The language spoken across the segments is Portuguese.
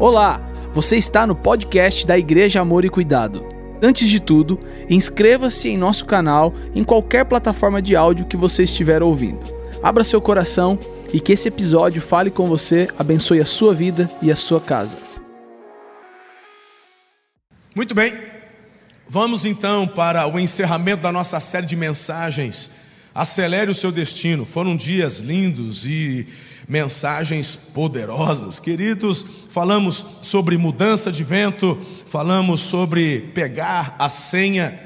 Olá, você está no podcast da Igreja Amor e Cuidado. Antes de tudo, inscreva-se em nosso canal em qualquer plataforma de áudio que você estiver ouvindo. Abra seu coração e que esse episódio fale com você, abençoe a sua vida e a sua casa. Muito bem, vamos então para o encerramento da nossa série de mensagens. Acelere o seu destino. Foram dias lindos e mensagens poderosas. Queridos, falamos sobre mudança de vento, falamos sobre pegar a senha,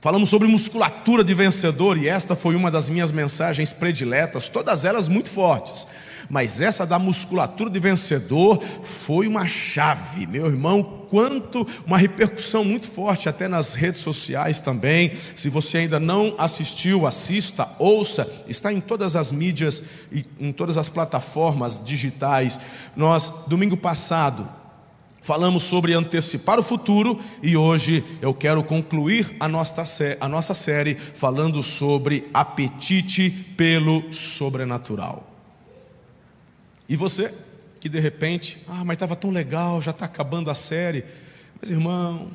falamos sobre musculatura de vencedor, e esta foi uma das minhas mensagens prediletas, todas elas muito fortes. Mas essa da musculatura de vencedor foi uma chave, meu irmão, quanto uma repercussão muito forte até nas redes sociais também. Se você ainda não assistiu, assista, ouça, está em todas as mídias e em todas as plataformas digitais. Nós domingo passado falamos sobre antecipar o futuro e hoje eu quero concluir a nossa, a nossa série falando sobre apetite pelo sobrenatural. E você, que de repente, ah, mas estava tão legal, já está acabando a série. Mas irmão,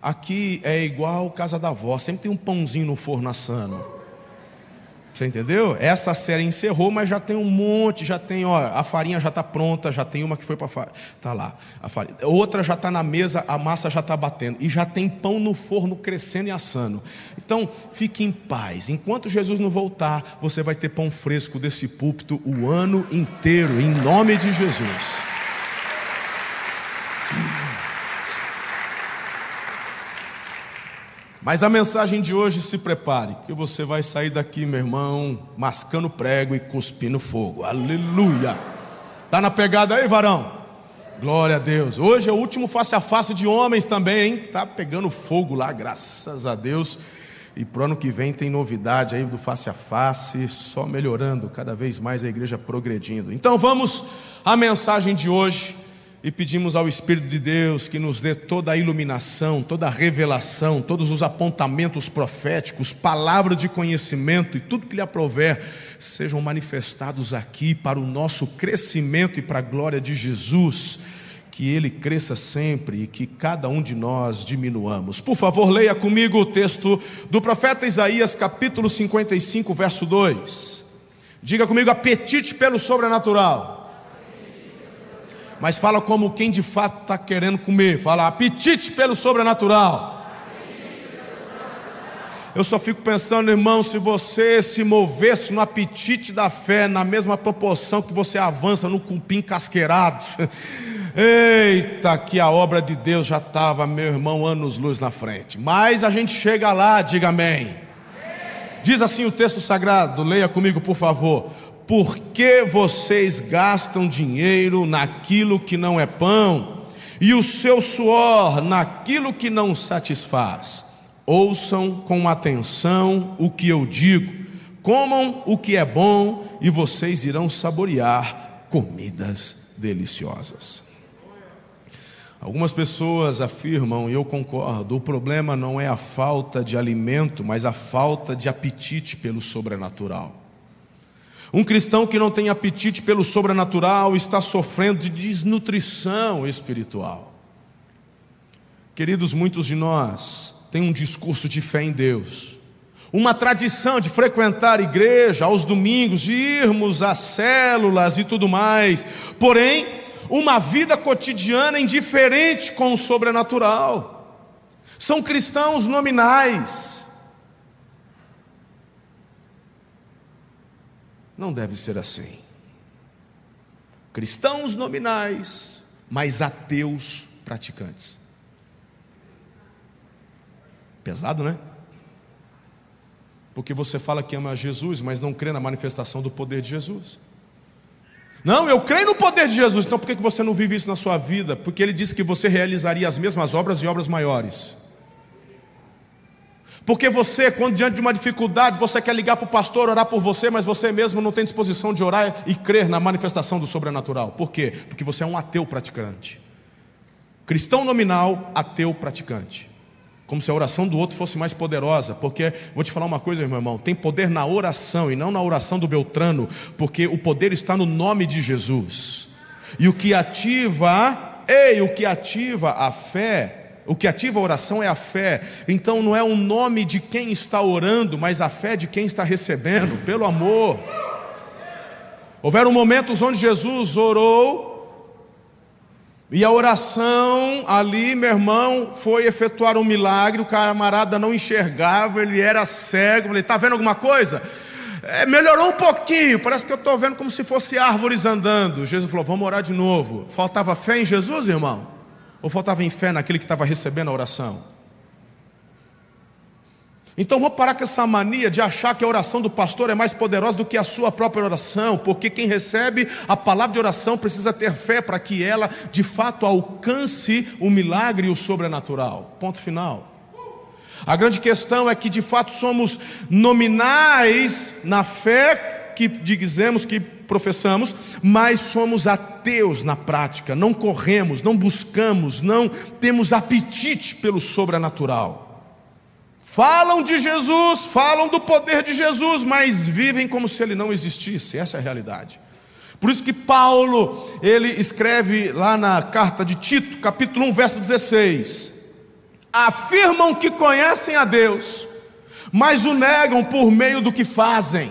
aqui é igual casa da avó, sempre tem um pãozinho no forno assando. Você entendeu? Essa série encerrou, mas já tem um monte, já tem, ó, a farinha já está pronta, já tem uma que foi para farinha, tá lá, a farinha. Outra já está na mesa, a massa já está batendo e já tem pão no forno crescendo e assando. Então, fique em paz. Enquanto Jesus não voltar, você vai ter pão fresco desse púlpito o ano inteiro, em nome de Jesus. Mas a mensagem de hoje, se prepare, que você vai sair daqui, meu irmão, mascando prego e cuspindo fogo. Aleluia! Tá na pegada aí, varão? Glória a Deus. Hoje é o último face a face de homens também, hein? Tá pegando fogo lá, graças a Deus. E pro ano que vem tem novidade aí do face a face, só melhorando, cada vez mais a igreja progredindo. Então vamos à mensagem de hoje e pedimos ao Espírito de Deus que nos dê toda a iluminação, toda a revelação, todos os apontamentos proféticos, palavra de conhecimento e tudo que lhe aprover sejam manifestados aqui para o nosso crescimento e para a glória de Jesus. Que ele cresça sempre e que cada um de nós diminuamos. Por favor, leia comigo o texto do profeta Isaías, capítulo 55, verso 2. Diga comigo: apetite pelo sobrenatural mas fala como quem de fato está querendo comer. Fala apetite pelo sobrenatural. Eu só fico pensando, irmão, se você se movesse no apetite da fé, na mesma proporção que você avança no cupim casqueirado, eita, que a obra de Deus já estava, meu irmão, anos-luz na frente. Mas a gente chega lá, diga amém. Diz assim o texto sagrado, leia comigo, por favor por que vocês gastam dinheiro naquilo que não é pão e o seu suor naquilo que não satisfaz? Ouçam com atenção o que eu digo, comam o que é bom e vocês irão saborear comidas deliciosas. Algumas pessoas afirmam, e eu concordo, o problema não é a falta de alimento, mas a falta de apetite pelo sobrenatural. Um cristão que não tem apetite pelo sobrenatural está sofrendo de desnutrição espiritual. Queridos, muitos de nós têm um discurso de fé em Deus, uma tradição de frequentar igreja aos domingos, de irmos às células e tudo mais, porém, uma vida cotidiana indiferente com o sobrenatural. São cristãos nominais, Não deve ser assim. Cristãos nominais, mas ateus praticantes. Pesado, né? Porque você fala que ama Jesus, mas não crê na manifestação do poder de Jesus. Não, eu creio no poder de Jesus, então por que você não vive isso na sua vida? Porque ele disse que você realizaria as mesmas obras e obras maiores. Porque você, quando diante de uma dificuldade, você quer ligar para o pastor, orar por você, mas você mesmo não tem disposição de orar e crer na manifestação do sobrenatural. Por quê? Porque você é um ateu praticante. Cristão nominal, ateu praticante. Como se a oração do outro fosse mais poderosa, porque vou te falar uma coisa, meu irmão, tem poder na oração e não na oração do Beltrano, porque o poder está no nome de Jesus. E o que ativa, ei, o que ativa a fé, o que ativa a oração é a fé. Então não é o nome de quem está orando, mas a fé de quem está recebendo, pelo amor. Houveram momentos onde Jesus orou e a oração ali, meu irmão, foi efetuar um milagre. O camarada não enxergava, ele era cego. Ele está vendo alguma coisa? É, melhorou um pouquinho, parece que eu estou vendo como se fosse árvores andando. Jesus falou: Vamos orar de novo. Faltava fé em Jesus, irmão? Ou faltava em fé naquele que estava recebendo a oração? Então vamos parar com essa mania de achar que a oração do pastor é mais poderosa do que a sua própria oração, porque quem recebe a palavra de oração precisa ter fé para que ela de fato alcance o milagre e o sobrenatural. Ponto final. A grande questão é que de fato somos nominais na fé que dizemos que professamos, mas somos ateus na prática, não corremos, não buscamos, não temos apetite pelo sobrenatural. Falam de Jesus, falam do poder de Jesus, mas vivem como se ele não existisse. Essa é a realidade. Por isso que Paulo, ele escreve lá na carta de Tito, capítulo 1, verso 16: afirmam que conhecem a Deus, mas o negam por meio do que fazem.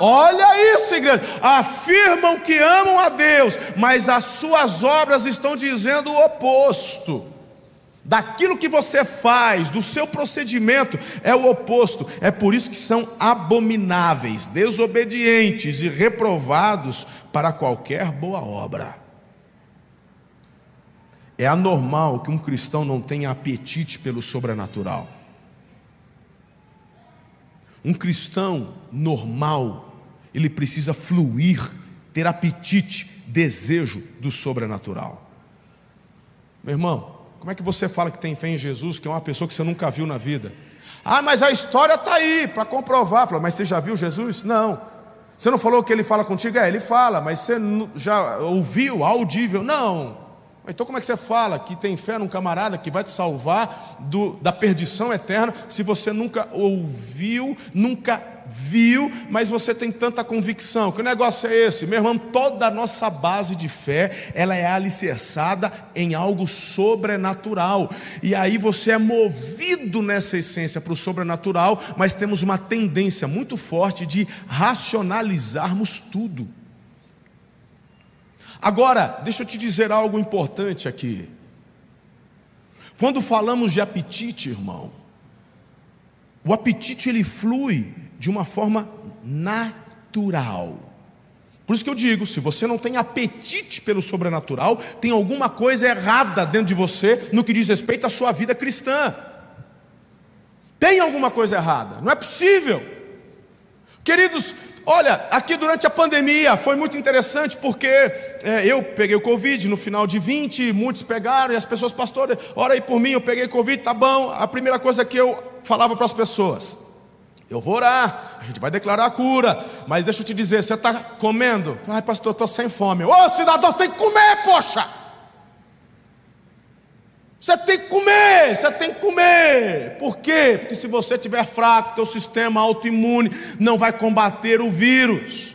Olha isso, igreja. Afirmam que amam a Deus, mas as suas obras estão dizendo o oposto daquilo que você faz, do seu procedimento, é o oposto. É por isso que são abomináveis, desobedientes e reprovados para qualquer boa obra. É anormal que um cristão não tenha apetite pelo sobrenatural. Um cristão normal, ele precisa fluir, ter apetite, desejo do sobrenatural. Meu irmão, como é que você fala que tem fé em Jesus, que é uma pessoa que você nunca viu na vida? Ah, mas a história está aí para comprovar. Fala, mas você já viu Jesus? Não. Você não falou que ele fala contigo? É, ele fala, mas você já ouviu, audível? Não. Então, como é que você fala que tem fé num camarada que vai te salvar do, da perdição eterna se você nunca ouviu, nunca viu, mas você tem tanta convicção? Que negócio é esse? Meu irmão, toda a nossa base de fé, ela é alicerçada em algo sobrenatural. E aí você é movido nessa essência para o sobrenatural, mas temos uma tendência muito forte de racionalizarmos tudo. Agora, deixa eu te dizer algo importante aqui. Quando falamos de apetite, irmão, o apetite ele flui de uma forma natural. Por isso que eu digo: se você não tem apetite pelo sobrenatural, tem alguma coisa errada dentro de você no que diz respeito à sua vida cristã. Tem alguma coisa errada, não é possível. Queridos, Olha, aqui durante a pandemia foi muito interessante porque é, eu peguei o Covid no final de 20, muitos pegaram, e as pessoas, pastor, ora aí por mim, eu peguei Covid, tá bom. A primeira coisa que eu falava para as pessoas: eu vou orar, a gente vai declarar a cura, mas deixa eu te dizer, você está comendo? Ai, pastor, estou sem fome. Ô cidadão, tem que comer, poxa! Você tem que comer, você tem que comer. Por quê? Porque se você estiver fraco, teu sistema autoimune não vai combater o vírus.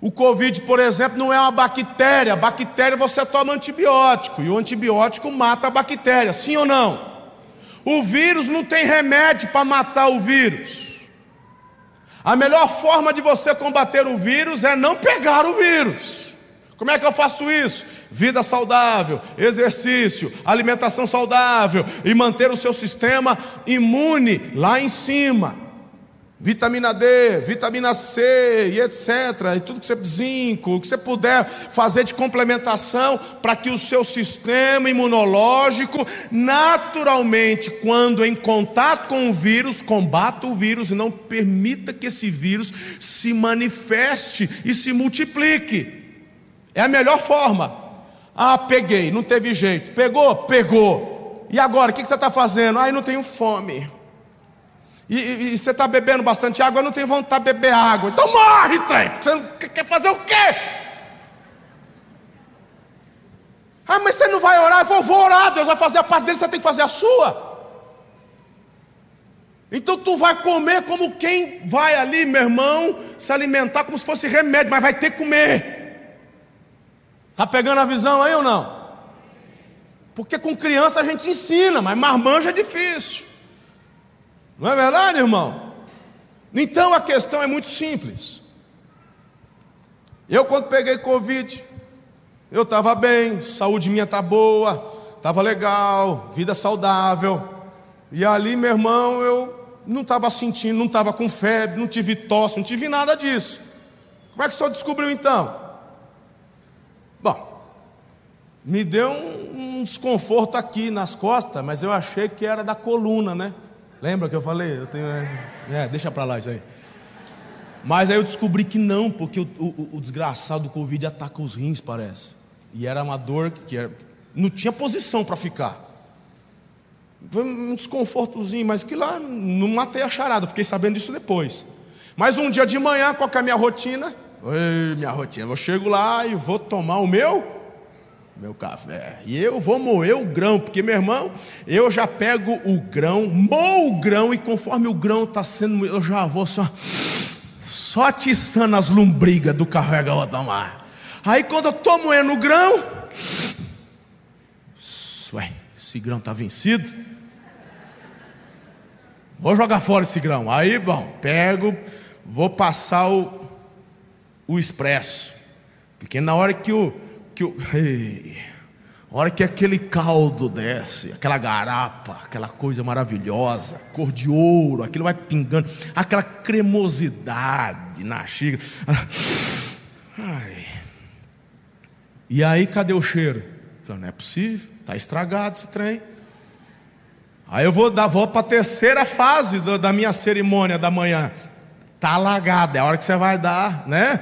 O Covid, por exemplo, não é uma bactéria. A bactéria você toma antibiótico e o antibiótico mata a bactéria, sim ou não? O vírus não tem remédio para matar o vírus. A melhor forma de você combater o vírus é não pegar o vírus. Como é que eu faço isso? vida saudável, exercício, alimentação saudável e manter o seu sistema imune lá em cima. Vitamina D, vitamina C e etc. E tudo que você zinco, o que você puder fazer de complementação para que o seu sistema imunológico, naturalmente, quando em contato com o vírus, combata o vírus e não permita que esse vírus se manifeste e se multiplique. É a melhor forma. Ah, peguei, não teve jeito. Pegou? Pegou. E agora, o que você está fazendo? Ah, eu não tenho fome. E, e, e você está bebendo bastante água, eu não tenho vontade de beber água. Então morre, trem. Você quer fazer o quê? Ah, mas você não vai orar? Eu vou, vou orar, Deus vai fazer a parte dele, você tem que fazer a sua. Então tu vai comer como quem vai ali, meu irmão, se alimentar como se fosse remédio, mas vai ter que comer. Está pegando a visão aí ou não? Porque com criança a gente ensina, mas marmanjo é difícil. Não é verdade, irmão? Então a questão é muito simples. Eu, quando peguei Covid, eu estava bem, saúde minha está boa, estava legal, vida saudável. E ali, meu irmão, eu não estava sentindo, não estava com febre, não tive tosse, não tive nada disso. Como é que o senhor descobriu então? Bom, me deu um, um desconforto aqui nas costas, mas eu achei que era da coluna, né? Lembra que eu falei? Eu tenho, é, é deixa para lá isso aí. Mas aí eu descobri que não, porque o, o, o, desgraçado do Covid ataca os rins, parece. E era uma dor que era, não tinha posição para ficar. Foi um desconfortozinho, mas que lá não matei a charada, fiquei sabendo disso depois. Mas um dia de manhã, qual é a minha rotina? Minha rotina. Eu chego lá e vou tomar o meu meu café. E eu vou moer o grão, porque meu irmão, eu já pego o grão, moo o grão e conforme o grão está sendo, eu já vou só só atiçando as lombrigas do café que eu vou tomar. Aí quando eu estou moendo o grão, ué, esse grão está vencido. Vou jogar fora esse grão. Aí, bom, pego, vou passar o o expresso. Porque na hora que o. Que o ei, a hora que aquele caldo desce, aquela garapa, aquela coisa maravilhosa, cor de ouro, aquilo vai pingando, aquela cremosidade na xícara. Ai. E aí, cadê o cheiro? Não é possível, está estragado esse trem. Aí eu vou dar volta para a terceira fase da minha cerimônia da manhã. Está alagada, é a hora que você vai dar, né?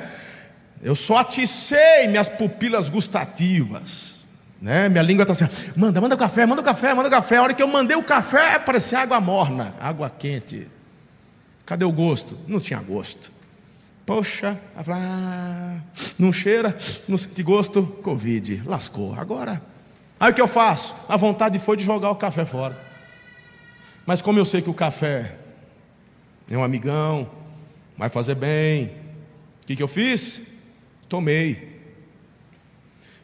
Eu só aticei minhas pupilas gustativas. Né? Minha língua está assim, manda, manda o café, manda o café, manda o café. A hora que eu mandei o café, parecia água morna, água quente. Cadê o gosto? Não tinha gosto. Poxa, ah, não cheira, não sente gosto, Covid, lascou. Agora, aí o que eu faço? A vontade foi de jogar o café fora. Mas como eu sei que o café é um amigão, vai fazer bem, o que, que eu fiz? Tomei.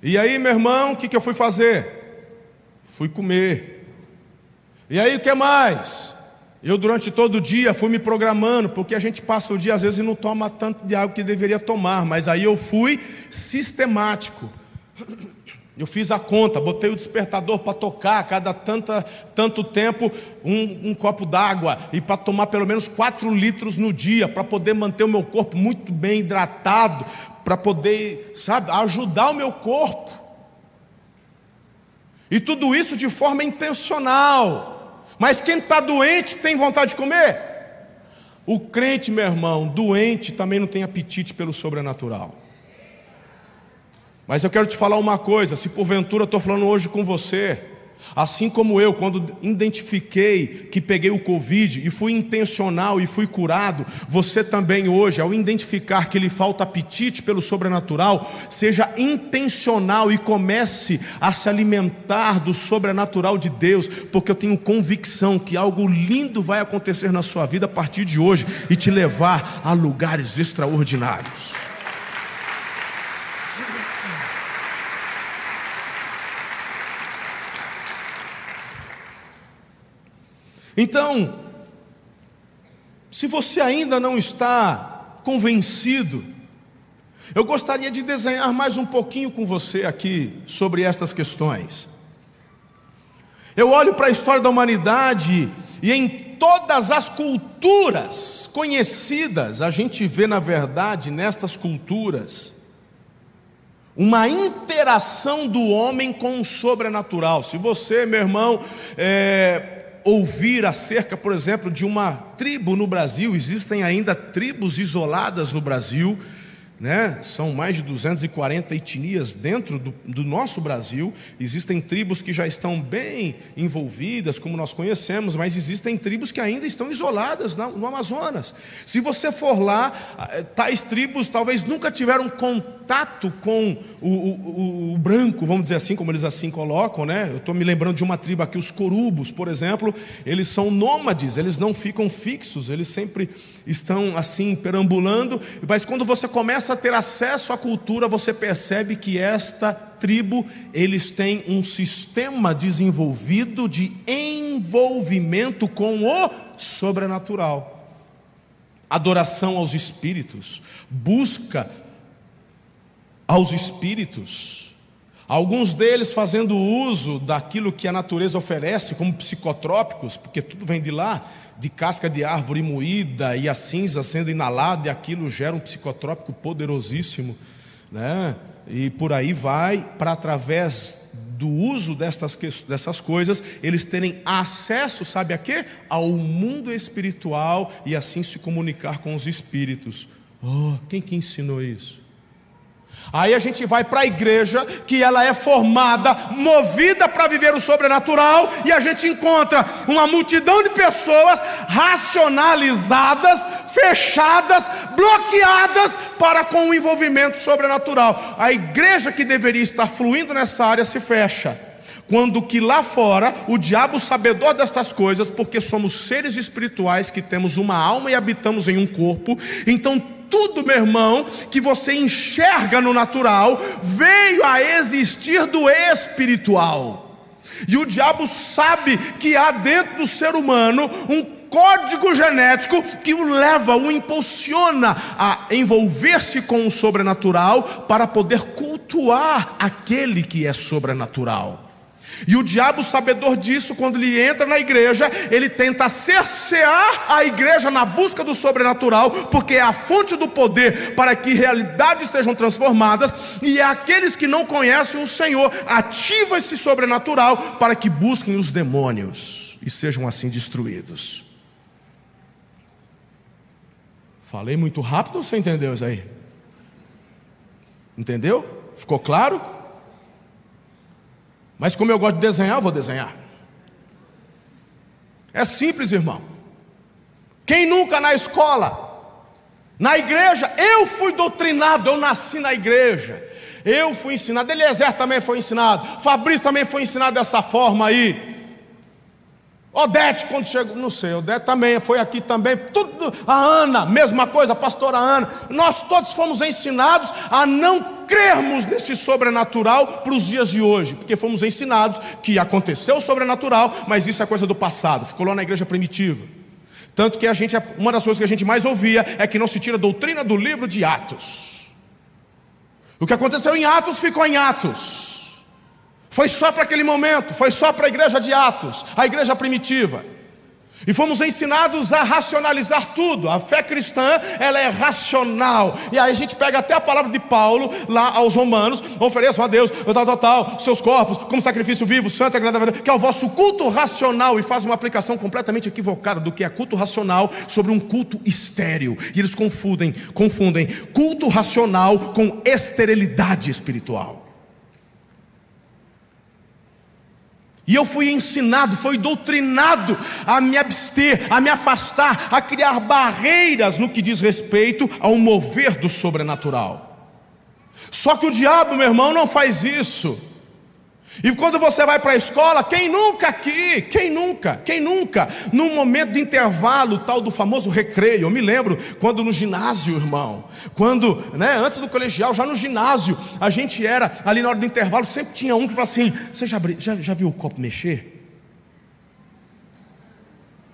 E aí, meu irmão, o que, que eu fui fazer? Fui comer. E aí, o que mais? Eu, durante todo o dia, fui me programando, porque a gente passa o dia às vezes e não toma tanto de água que deveria tomar, mas aí eu fui sistemático. Eu fiz a conta, botei o despertador para tocar a cada tanta, tanto tempo um, um copo d'água e para tomar pelo menos 4 litros no dia, para poder manter o meu corpo muito bem hidratado, para poder, sabe, ajudar o meu corpo. E tudo isso de forma intencional. Mas quem está doente tem vontade de comer? O crente, meu irmão, doente também não tem apetite pelo sobrenatural. Mas eu quero te falar uma coisa: se porventura eu estou falando hoje com você, assim como eu, quando identifiquei que peguei o Covid e fui intencional e fui curado, você também hoje, ao identificar que lhe falta apetite pelo sobrenatural, seja intencional e comece a se alimentar do sobrenatural de Deus, porque eu tenho convicção que algo lindo vai acontecer na sua vida a partir de hoje e te levar a lugares extraordinários. Então, se você ainda não está convencido, eu gostaria de desenhar mais um pouquinho com você aqui sobre estas questões. Eu olho para a história da humanidade e em todas as culturas conhecidas, a gente vê, na verdade, nestas culturas, uma interação do homem com o sobrenatural. Se você, meu irmão, é, ouvir acerca, por exemplo, de uma tribo no Brasil, existem ainda tribos isoladas no Brasil, né? São mais de 240 etnias dentro do, do, nosso Brasil. Existem tribos que já estão bem envolvidas, como nós conhecemos, mas existem tribos que ainda estão isoladas no, no Amazonas. Se você for lá, eh, tais tribos talvez nunca tiveram contato com o, o, o branco, vamos dizer assim, como eles assim colocam, né? Eu estou me lembrando de uma tribo aqui, os corubos, por exemplo, eles são nômades, eles não ficam fixos, eles sempre estão assim perambulando, mas quando você começa a ter acesso à cultura, você percebe que esta tribo, eles têm um sistema desenvolvido de envolvimento com o sobrenatural. Adoração aos espíritos, busca aos espíritos. Alguns deles fazendo uso daquilo que a natureza oferece como psicotrópicos, porque tudo vem de lá, de casca de árvore moída e a cinza sendo inalada, e aquilo gera um psicotrópico poderosíssimo, né? E por aí vai, para através do uso destas, dessas coisas, eles terem acesso, sabe a quê? Ao mundo espiritual e assim se comunicar com os espíritos. Oh, quem que ensinou isso? Aí a gente vai para a igreja, que ela é formada, movida para viver o sobrenatural, e a gente encontra uma multidão de pessoas racionalizadas, fechadas, bloqueadas para com o envolvimento sobrenatural. A igreja que deveria estar fluindo nessa área se fecha. Quando que lá fora o diabo sabedor destas coisas, porque somos seres espirituais que temos uma alma e habitamos em um corpo, então tudo, meu irmão, que você enxerga no natural, veio a existir do espiritual. E o diabo sabe que há dentro do ser humano um código genético que o leva, o impulsiona a envolver-se com o sobrenatural para poder cultuar aquele que é sobrenatural. E o diabo, sabedor disso, quando ele entra na igreja, ele tenta cercear a igreja na busca do sobrenatural, porque é a fonte do poder para que realidades sejam transformadas, e é aqueles que não conhecem o Senhor, ativa esse sobrenatural para que busquem os demônios e sejam assim destruídos. Falei muito rápido, você entendeu isso aí? Entendeu? Ficou claro? Mas como eu gosto de desenhar, vou desenhar. É simples, irmão. Quem nunca na escola, na igreja, eu fui doutrinado, eu nasci na igreja. Eu fui ensinado, Eliezer também foi ensinado, Fabrício também foi ensinado dessa forma aí. Odete, quando chegou, não sei, Odete também foi aqui também, tudo, a Ana, mesma coisa, a pastora Ana. Nós todos fomos ensinados a não crermos neste sobrenatural para os dias de hoje, porque fomos ensinados que aconteceu o sobrenatural, mas isso é coisa do passado, ficou lá na igreja primitiva. Tanto que a gente, uma das coisas que a gente mais ouvia é que não se tira a doutrina do livro de Atos. O que aconteceu em Atos ficou em Atos. Foi só para aquele momento, foi só para a igreja de Atos, a igreja primitiva. E fomos ensinados a racionalizar tudo. A fé cristã, ela é racional. E aí a gente pega até a palavra de Paulo lá aos Romanos, ofereçam a Deus, tal, tal, tal, seus corpos como sacrifício vivo, santo, agradável, que é o vosso culto racional e faz uma aplicação completamente equivocada do que é culto racional sobre um culto estéril. E eles confundem, confundem culto racional com esterilidade espiritual. E eu fui ensinado, fui doutrinado a me abster, a me afastar, a criar barreiras no que diz respeito ao mover do sobrenatural. Só que o diabo, meu irmão, não faz isso. E quando você vai para a escola, quem nunca aqui, quem nunca, quem nunca, num momento de intervalo, tal do famoso recreio, eu me lembro quando no ginásio, irmão, quando, né, antes do colegial, já no ginásio, a gente era, ali na hora do intervalo, sempre tinha um que falava assim: Você já, já, já viu o copo mexer?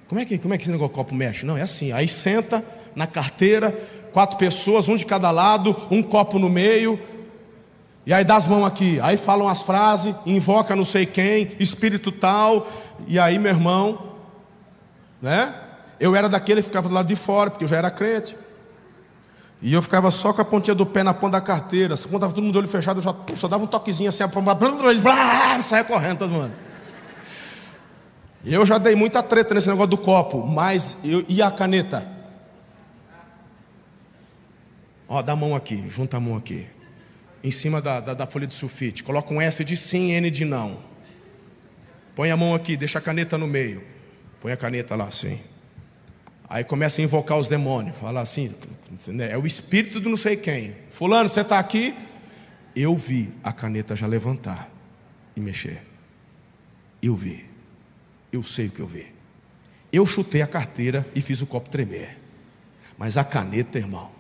Como é, que, como é que esse negócio copo mexe? Não, é assim, aí senta na carteira, quatro pessoas, um de cada lado, um copo no meio, e aí dá as mãos aqui, aí falam as frases, invoca não sei quem, espírito tal, e aí meu irmão, né? Eu era daquele que ficava do lado de fora, porque eu já era crente. E eu ficava só com a pontinha do pé na ponta da carteira. Quando estava todo mundo olho fechado, eu já só dava um toquezinho assim, blá, blá, blá, saia correndo todo mundo. Eu já dei muita treta nesse negócio do copo, mas eu e a caneta? Ó, dá a mão aqui, junta a mão aqui em cima da, da, da folha de sulfite. Coloca um S de sim, N de não. Põe a mão aqui, deixa a caneta no meio. Põe a caneta lá assim. Aí começa a invocar os demônios. Fala assim: é o espírito do não sei quem. Fulano, você está aqui? Eu vi a caneta já levantar e mexer. Eu vi. Eu sei o que eu vi. Eu chutei a carteira e fiz o copo tremer. Mas a caneta, irmão,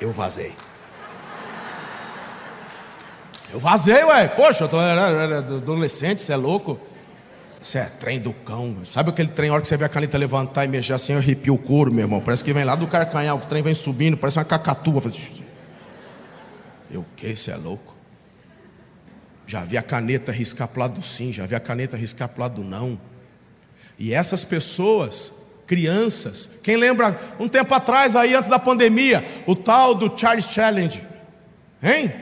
Eu vazei. Eu vazei, ué. Poxa, eu tô, era, era adolescente, você é louco? Isso é trem do cão. Sabe aquele trem, a hora que você vê a caneta levantar e mexer assim, arrepia o couro, meu irmão. Parece que vem lá do carcanhar, o trem vem subindo, parece uma cacatua. Eu que? Você é louco? Já vi a caneta riscar para o lado do sim, já vi a caneta riscar para o lado do não. E essas pessoas, crianças, quem lembra um tempo atrás, aí antes da pandemia, o tal do Charles Challenge, hein?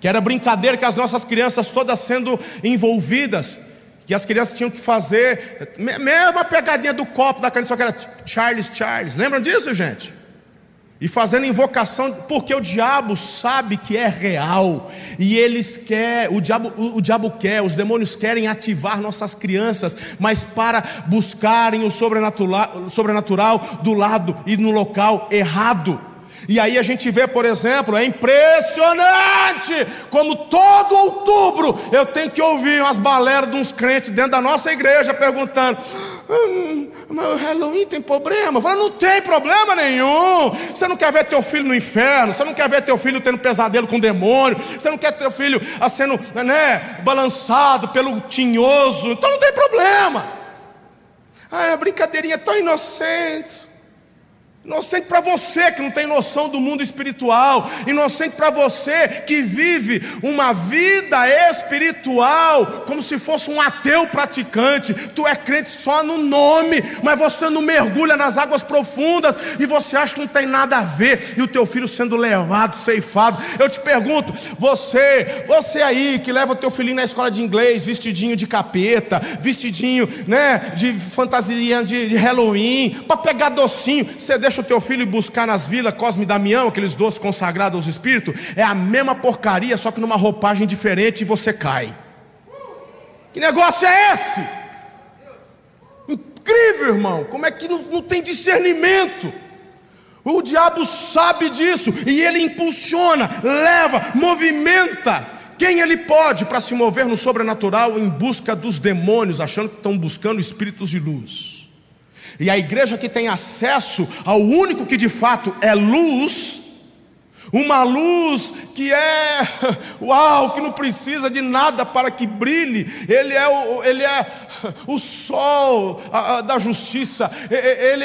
Que era brincadeira que as nossas crianças todas sendo envolvidas, que as crianças tinham que fazer, mesma pegadinha do copo da caneta, só que era Charles Charles. Lembram disso, gente? E fazendo invocação, porque o diabo sabe que é real, e eles quer, o diabo, o, o, diabo quer, os demônios querem ativar nossas crianças, mas para buscarem o sobrenatural, sobrenatural do lado e no local errado. E aí a gente vê, por exemplo, é impressionante como todo outubro eu tenho que ouvir umas baleras de uns crentes dentro da nossa igreja perguntando: hum, mas o Halloween tem problema? Eu falo, não tem problema nenhum. Você não quer ver teu filho no inferno, você não quer ver teu filho tendo pesadelo com demônio, você não quer teu filho sendo né, balançado pelo tinhoso, então não tem problema. Ah, a brincadeirinha é tão inocente. Inocente para você que não tem noção do mundo espiritual, inocente para você que vive uma vida espiritual como se fosse um ateu praticante. Tu é crente só no nome, mas você não mergulha nas águas profundas e você acha que não tem nada a ver. E o teu filho sendo levado, ceifado. Eu te pergunto, você, você aí que leva o teu filhinho na escola de inglês, vestidinho de capeta, vestidinho, né, de fantasia de, de Halloween, para pegar docinho, você deixa deixa o teu filho buscar nas vilas Cosme e Damião, aqueles doces consagrados aos espíritos, é a mesma porcaria, só que numa roupagem diferente e você cai. Que negócio é esse? Incrível, irmão. Como é que não, não tem discernimento? O diabo sabe disso e ele impulsiona, leva, movimenta quem ele pode para se mover no sobrenatural em busca dos demônios, achando que estão buscando espíritos de luz. E a igreja que tem acesso ao único que de fato é luz, uma luz que é, uau, que não precisa de nada para que brilhe, ele é o, ele é o sol a, a, da justiça, ele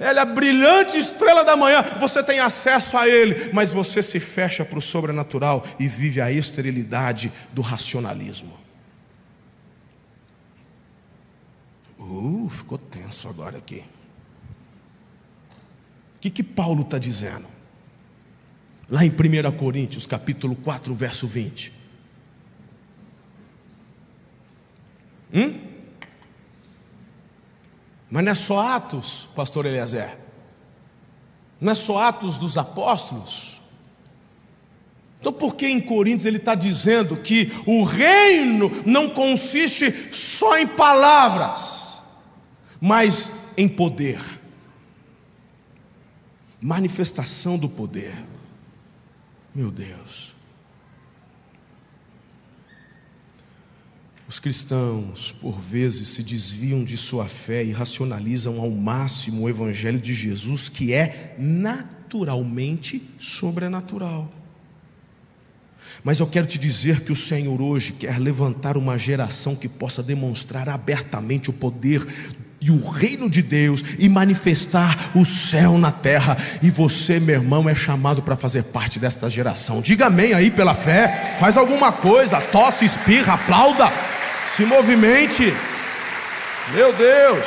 ele é a brilhante estrela da manhã, você tem acesso a ele, mas você se fecha para o sobrenatural e vive a esterilidade do racionalismo. Uh, ficou tenso agora aqui. O que, que Paulo está dizendo? Lá em 1 Coríntios, capítulo 4, verso 20. Hum? Mas não é só Atos, pastor Eliezer. Não é só Atos dos Apóstolos. Então, por que em Coríntios ele está dizendo que o reino não consiste só em palavras? Mas em poder. Manifestação do poder. Meu Deus. Os cristãos, por vezes, se desviam de sua fé e racionalizam ao máximo o Evangelho de Jesus, que é naturalmente sobrenatural. Mas eu quero te dizer que o Senhor hoje quer levantar uma geração que possa demonstrar abertamente o poder e o reino de Deus e manifestar o céu na terra. E você, meu irmão, é chamado para fazer parte desta geração. Diga amém aí pela fé. Faz alguma coisa, tosse, espirra, aplauda, se movimente. Meu Deus.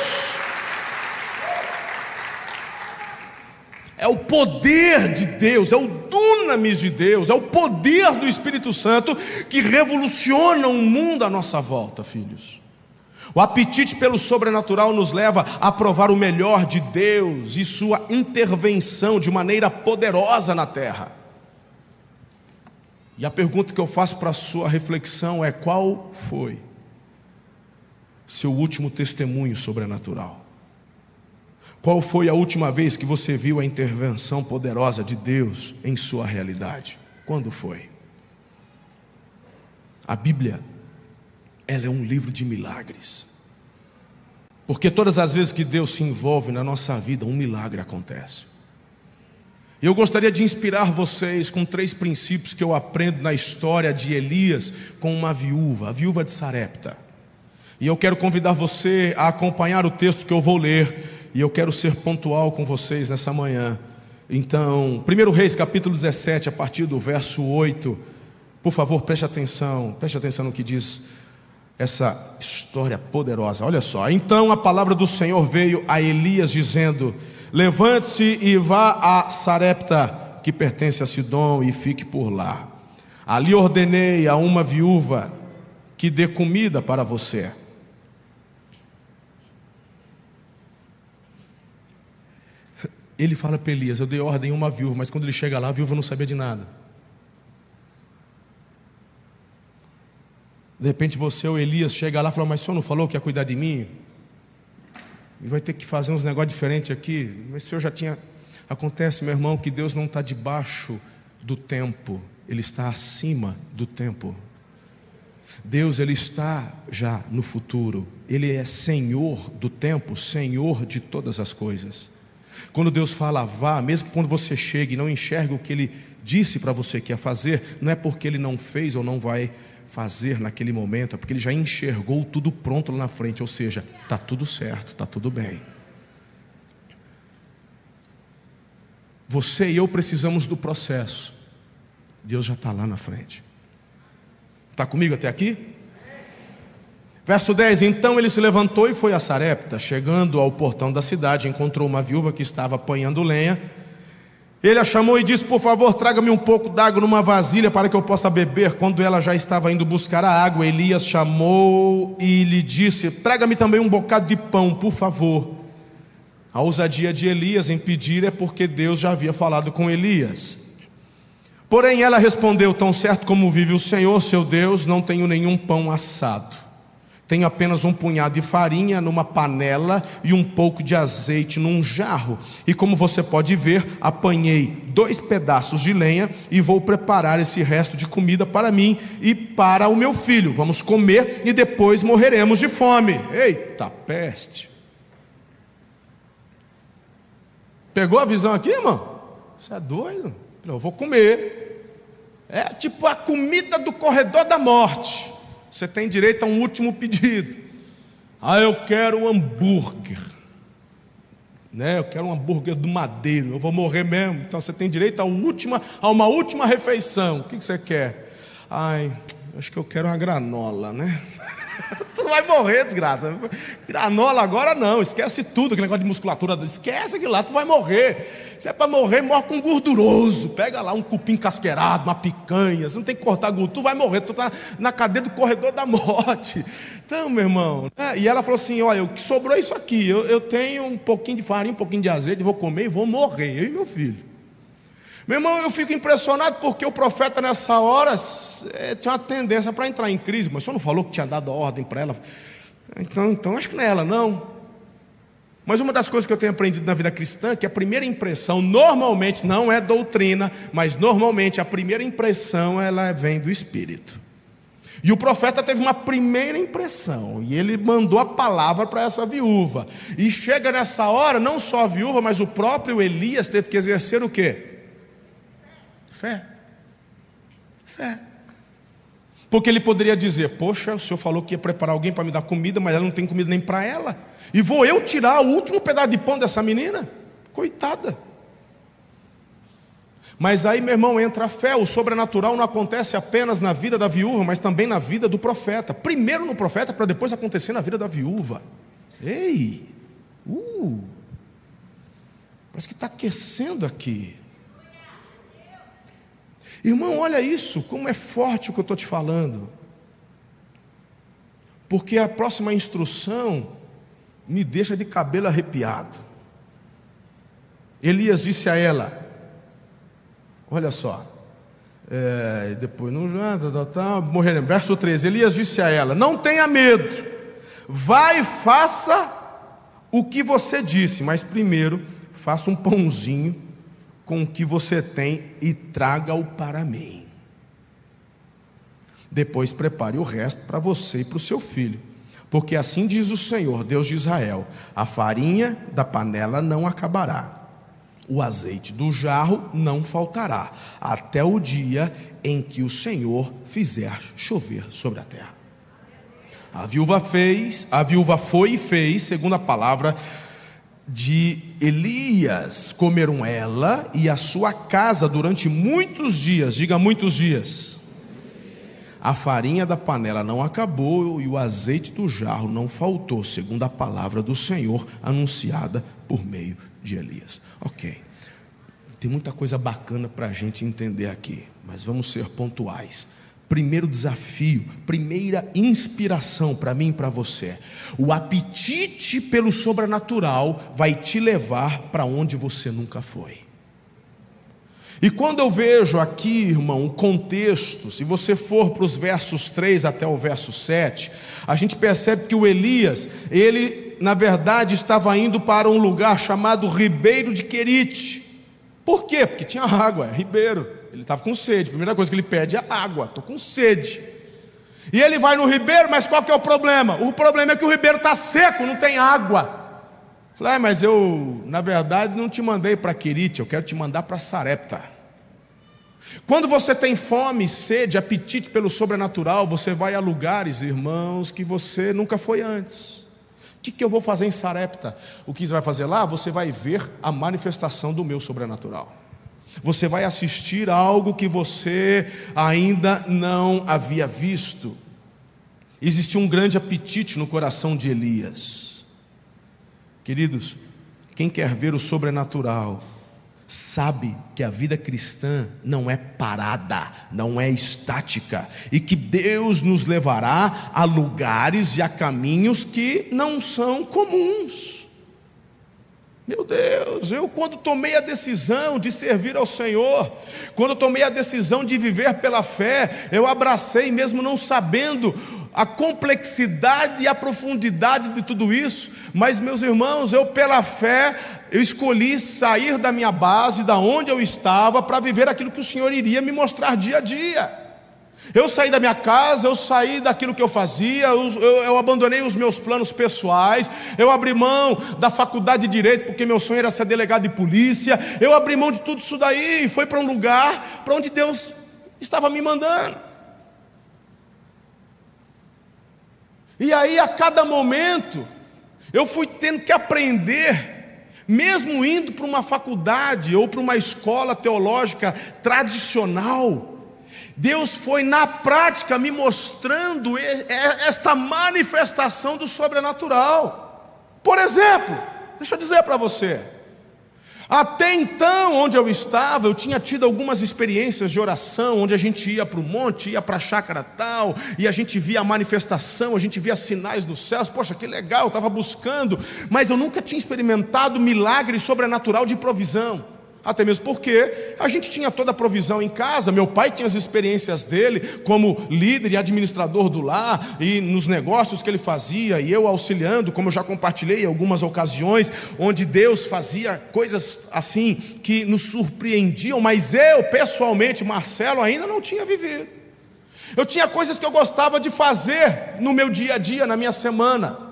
É o poder de Deus, é o dunamis de Deus, é o poder do Espírito Santo que revoluciona o mundo à nossa volta, filhos. O apetite pelo sobrenatural nos leva a provar o melhor de Deus e sua intervenção de maneira poderosa na terra. E a pergunta que eu faço para a sua reflexão é: qual foi seu último testemunho sobrenatural? Qual foi a última vez que você viu a intervenção poderosa de Deus em sua realidade? Quando foi? A Bíblia ela é um livro de milagres. Porque todas as vezes que Deus se envolve na nossa vida, um milagre acontece. Eu gostaria de inspirar vocês com três princípios que eu aprendo na história de Elias com uma viúva, a viúva de Sarepta. E eu quero convidar você a acompanhar o texto que eu vou ler, e eu quero ser pontual com vocês nessa manhã. Então, 1 Reis, capítulo 17, a partir do verso 8. Por favor, preste atenção, preste atenção no que diz essa história poderosa. Olha só. Então a palavra do Senhor veio a Elias dizendo: Levante-se e vá a Sarepta, que pertence a Sidom, e fique por lá. Ali ordenei a uma viúva que dê comida para você. Ele fala para Elias: Eu dei ordem a uma viúva, mas quando ele chega lá, a viúva não sabia de nada. De repente você ou Elias chega lá e fala: Mas o senhor não falou que ia cuidar de mim? E vai ter que fazer uns negócios diferentes aqui. Mas o senhor já tinha. Acontece, meu irmão, que Deus não está debaixo do tempo, Ele está acima do tempo. Deus, Ele está já no futuro, Ele é Senhor do tempo, Senhor de todas as coisas. Quando Deus fala vá, mesmo quando você chegue e não enxerga o que Ele disse para você que ia fazer, não é porque Ele não fez ou não vai fazer naquele momento, é porque ele já enxergou tudo pronto lá na frente, ou seja, está tudo certo, está tudo bem. Você e eu precisamos do processo, Deus já está lá na frente. Está comigo até aqui? Verso 10: Então ele se levantou e foi a Sarepta. Chegando ao portão da cidade, encontrou uma viúva que estava apanhando lenha ele a chamou e disse: Por favor, traga-me um pouco d'água numa vasilha para que eu possa beber. Quando ela já estava indo buscar a água, Elias chamou e lhe disse: Traga-me também um bocado de pão, por favor. A ousadia de Elias em pedir é porque Deus já havia falado com Elias. Porém, ela respondeu: Tão certo como vive o Senhor, seu Deus, não tenho nenhum pão assado. Tenho apenas um punhado de farinha numa panela e um pouco de azeite num jarro. E como você pode ver, apanhei dois pedaços de lenha e vou preparar esse resto de comida para mim e para o meu filho. Vamos comer e depois morreremos de fome. Eita peste! Pegou a visão aqui, irmão? Você é doido? Eu vou comer. É tipo a comida do corredor da morte. Você tem direito a um último pedido. Ah, eu quero um hambúrguer. Né? Eu quero um hambúrguer do madeiro. Eu vou morrer mesmo. Então você tem direito a, última, a uma última refeição. O que você quer? Ai, acho que eu quero uma granola, né? tu vai morrer, desgraça. Granola agora não, esquece tudo, aquele negócio de musculatura, esquece aquilo lá, tu vai morrer. Se é para morrer, morre com gorduroso. Pega lá um cupim casqueirado, uma picanha, você não tem que cortar gordura, tu vai morrer, tu está na cadeia do corredor da morte. Então, meu irmão, é, e ela falou assim: olha, o que sobrou é isso aqui, eu, eu tenho um pouquinho de farinha, um pouquinho de azeite, vou comer e vou morrer, eu e meu filho. Meu irmão, eu fico impressionado porque o profeta nessa hora é, tinha uma tendência para entrar em crise, mas o senhor não falou que tinha dado ordem para ela? Então, então acho que não é ela, não. Mas uma das coisas que eu tenho aprendido na vida cristã é que a primeira impressão normalmente não é doutrina, mas normalmente a primeira impressão ela vem do Espírito. E o profeta teve uma primeira impressão, e ele mandou a palavra para essa viúva. E chega nessa hora, não só a viúva, mas o próprio Elias teve que exercer o quê? Fé. Fé. Porque ele poderia dizer: Poxa, o senhor falou que ia preparar alguém para me dar comida, mas ela não tem comida nem para ela. E vou eu tirar o último pedaço de pão dessa menina? Coitada. Mas aí, meu irmão, entra a fé. O sobrenatural não acontece apenas na vida da viúva, mas também na vida do profeta. Primeiro no profeta, para depois acontecer na vida da viúva. Ei! Uh! Parece que está aquecendo aqui. Irmão, olha isso, como é forte o que eu estou te falando. Porque a próxima instrução me deixa de cabelo arrepiado. Elias disse a ela: Olha só, é, depois não já, tá, tá, tá, morreremos. Verso 13: Elias disse a ela: Não tenha medo, vai e faça o que você disse, mas primeiro faça um pãozinho com o que você tem e traga-o para mim. Depois prepare o resto para você e para o seu filho. Porque assim diz o Senhor, Deus de Israel: a farinha da panela não acabará, o azeite do jarro não faltará, até o dia em que o Senhor fizer chover sobre a terra. A viúva fez, a viúva foi e fez, segundo a palavra de Elias, comeram ela e a sua casa durante muitos dias, diga muitos dias. A farinha da panela não acabou e o azeite do jarro não faltou, segundo a palavra do Senhor anunciada por meio de Elias. Ok, tem muita coisa bacana para a gente entender aqui, mas vamos ser pontuais. Primeiro desafio, primeira inspiração para mim e para você. O apetite pelo sobrenatural vai te levar para onde você nunca foi. E quando eu vejo aqui, irmão, o contexto, se você for para os versos 3 até o verso 7, a gente percebe que o Elias, ele na verdade estava indo para um lugar chamado Ribeiro de Querite. Por quê? Porque tinha água, é ribeiro. Ele estava com sede. A primeira coisa que ele pede é água. Estou com sede. E ele vai no ribeiro, mas qual que é o problema? O problema é que o ribeiro está seco, não tem água. Falei, ah, mas eu, na verdade, não te mandei para Quirite, eu quero te mandar para Sarepta. Quando você tem fome, sede, apetite pelo sobrenatural, você vai a lugares, irmãos, que você nunca foi antes. O que, que eu vou fazer em Sarepta? O que você vai fazer lá? Você vai ver a manifestação do meu sobrenatural. Você vai assistir algo que você ainda não havia visto. Existia um grande apetite no coração de Elias. Queridos, quem quer ver o sobrenatural, sabe que a vida cristã não é parada, não é estática, e que Deus nos levará a lugares e a caminhos que não são comuns. Meu Deus, eu quando tomei a decisão de servir ao Senhor, quando tomei a decisão de viver pela fé, eu abracei mesmo não sabendo a complexidade e a profundidade de tudo isso, mas meus irmãos, eu pela fé, eu escolhi sair da minha base, da onde eu estava, para viver aquilo que o Senhor iria me mostrar dia a dia. Eu saí da minha casa, eu saí daquilo que eu fazia, eu, eu, eu, abandonei os meus planos pessoais, eu abri mão da faculdade de direito, porque meu sonho era ser delegado de polícia, eu abri mão de tudo isso daí e foi para um lugar para onde Deus estava me mandando. E aí, a cada momento, eu fui tendo que aprender, mesmo indo para uma faculdade ou para uma escola teológica tradicional, Deus foi na prática me mostrando esta manifestação do sobrenatural. Por exemplo, deixa eu dizer para você, até então, onde eu estava, eu tinha tido algumas experiências de oração, onde a gente ia para o monte, ia para a chácara tal, e a gente via a manifestação, a gente via sinais dos céus. Poxa, que legal, eu estava buscando, mas eu nunca tinha experimentado milagre sobrenatural de provisão. Até mesmo porque a gente tinha toda a provisão em casa, meu pai tinha as experiências dele como líder e administrador do lar e nos negócios que ele fazia, e eu auxiliando, como eu já compartilhei algumas ocasiões, onde Deus fazia coisas assim que nos surpreendiam, mas eu, pessoalmente, Marcelo, ainda não tinha vivido. Eu tinha coisas que eu gostava de fazer no meu dia a dia, na minha semana.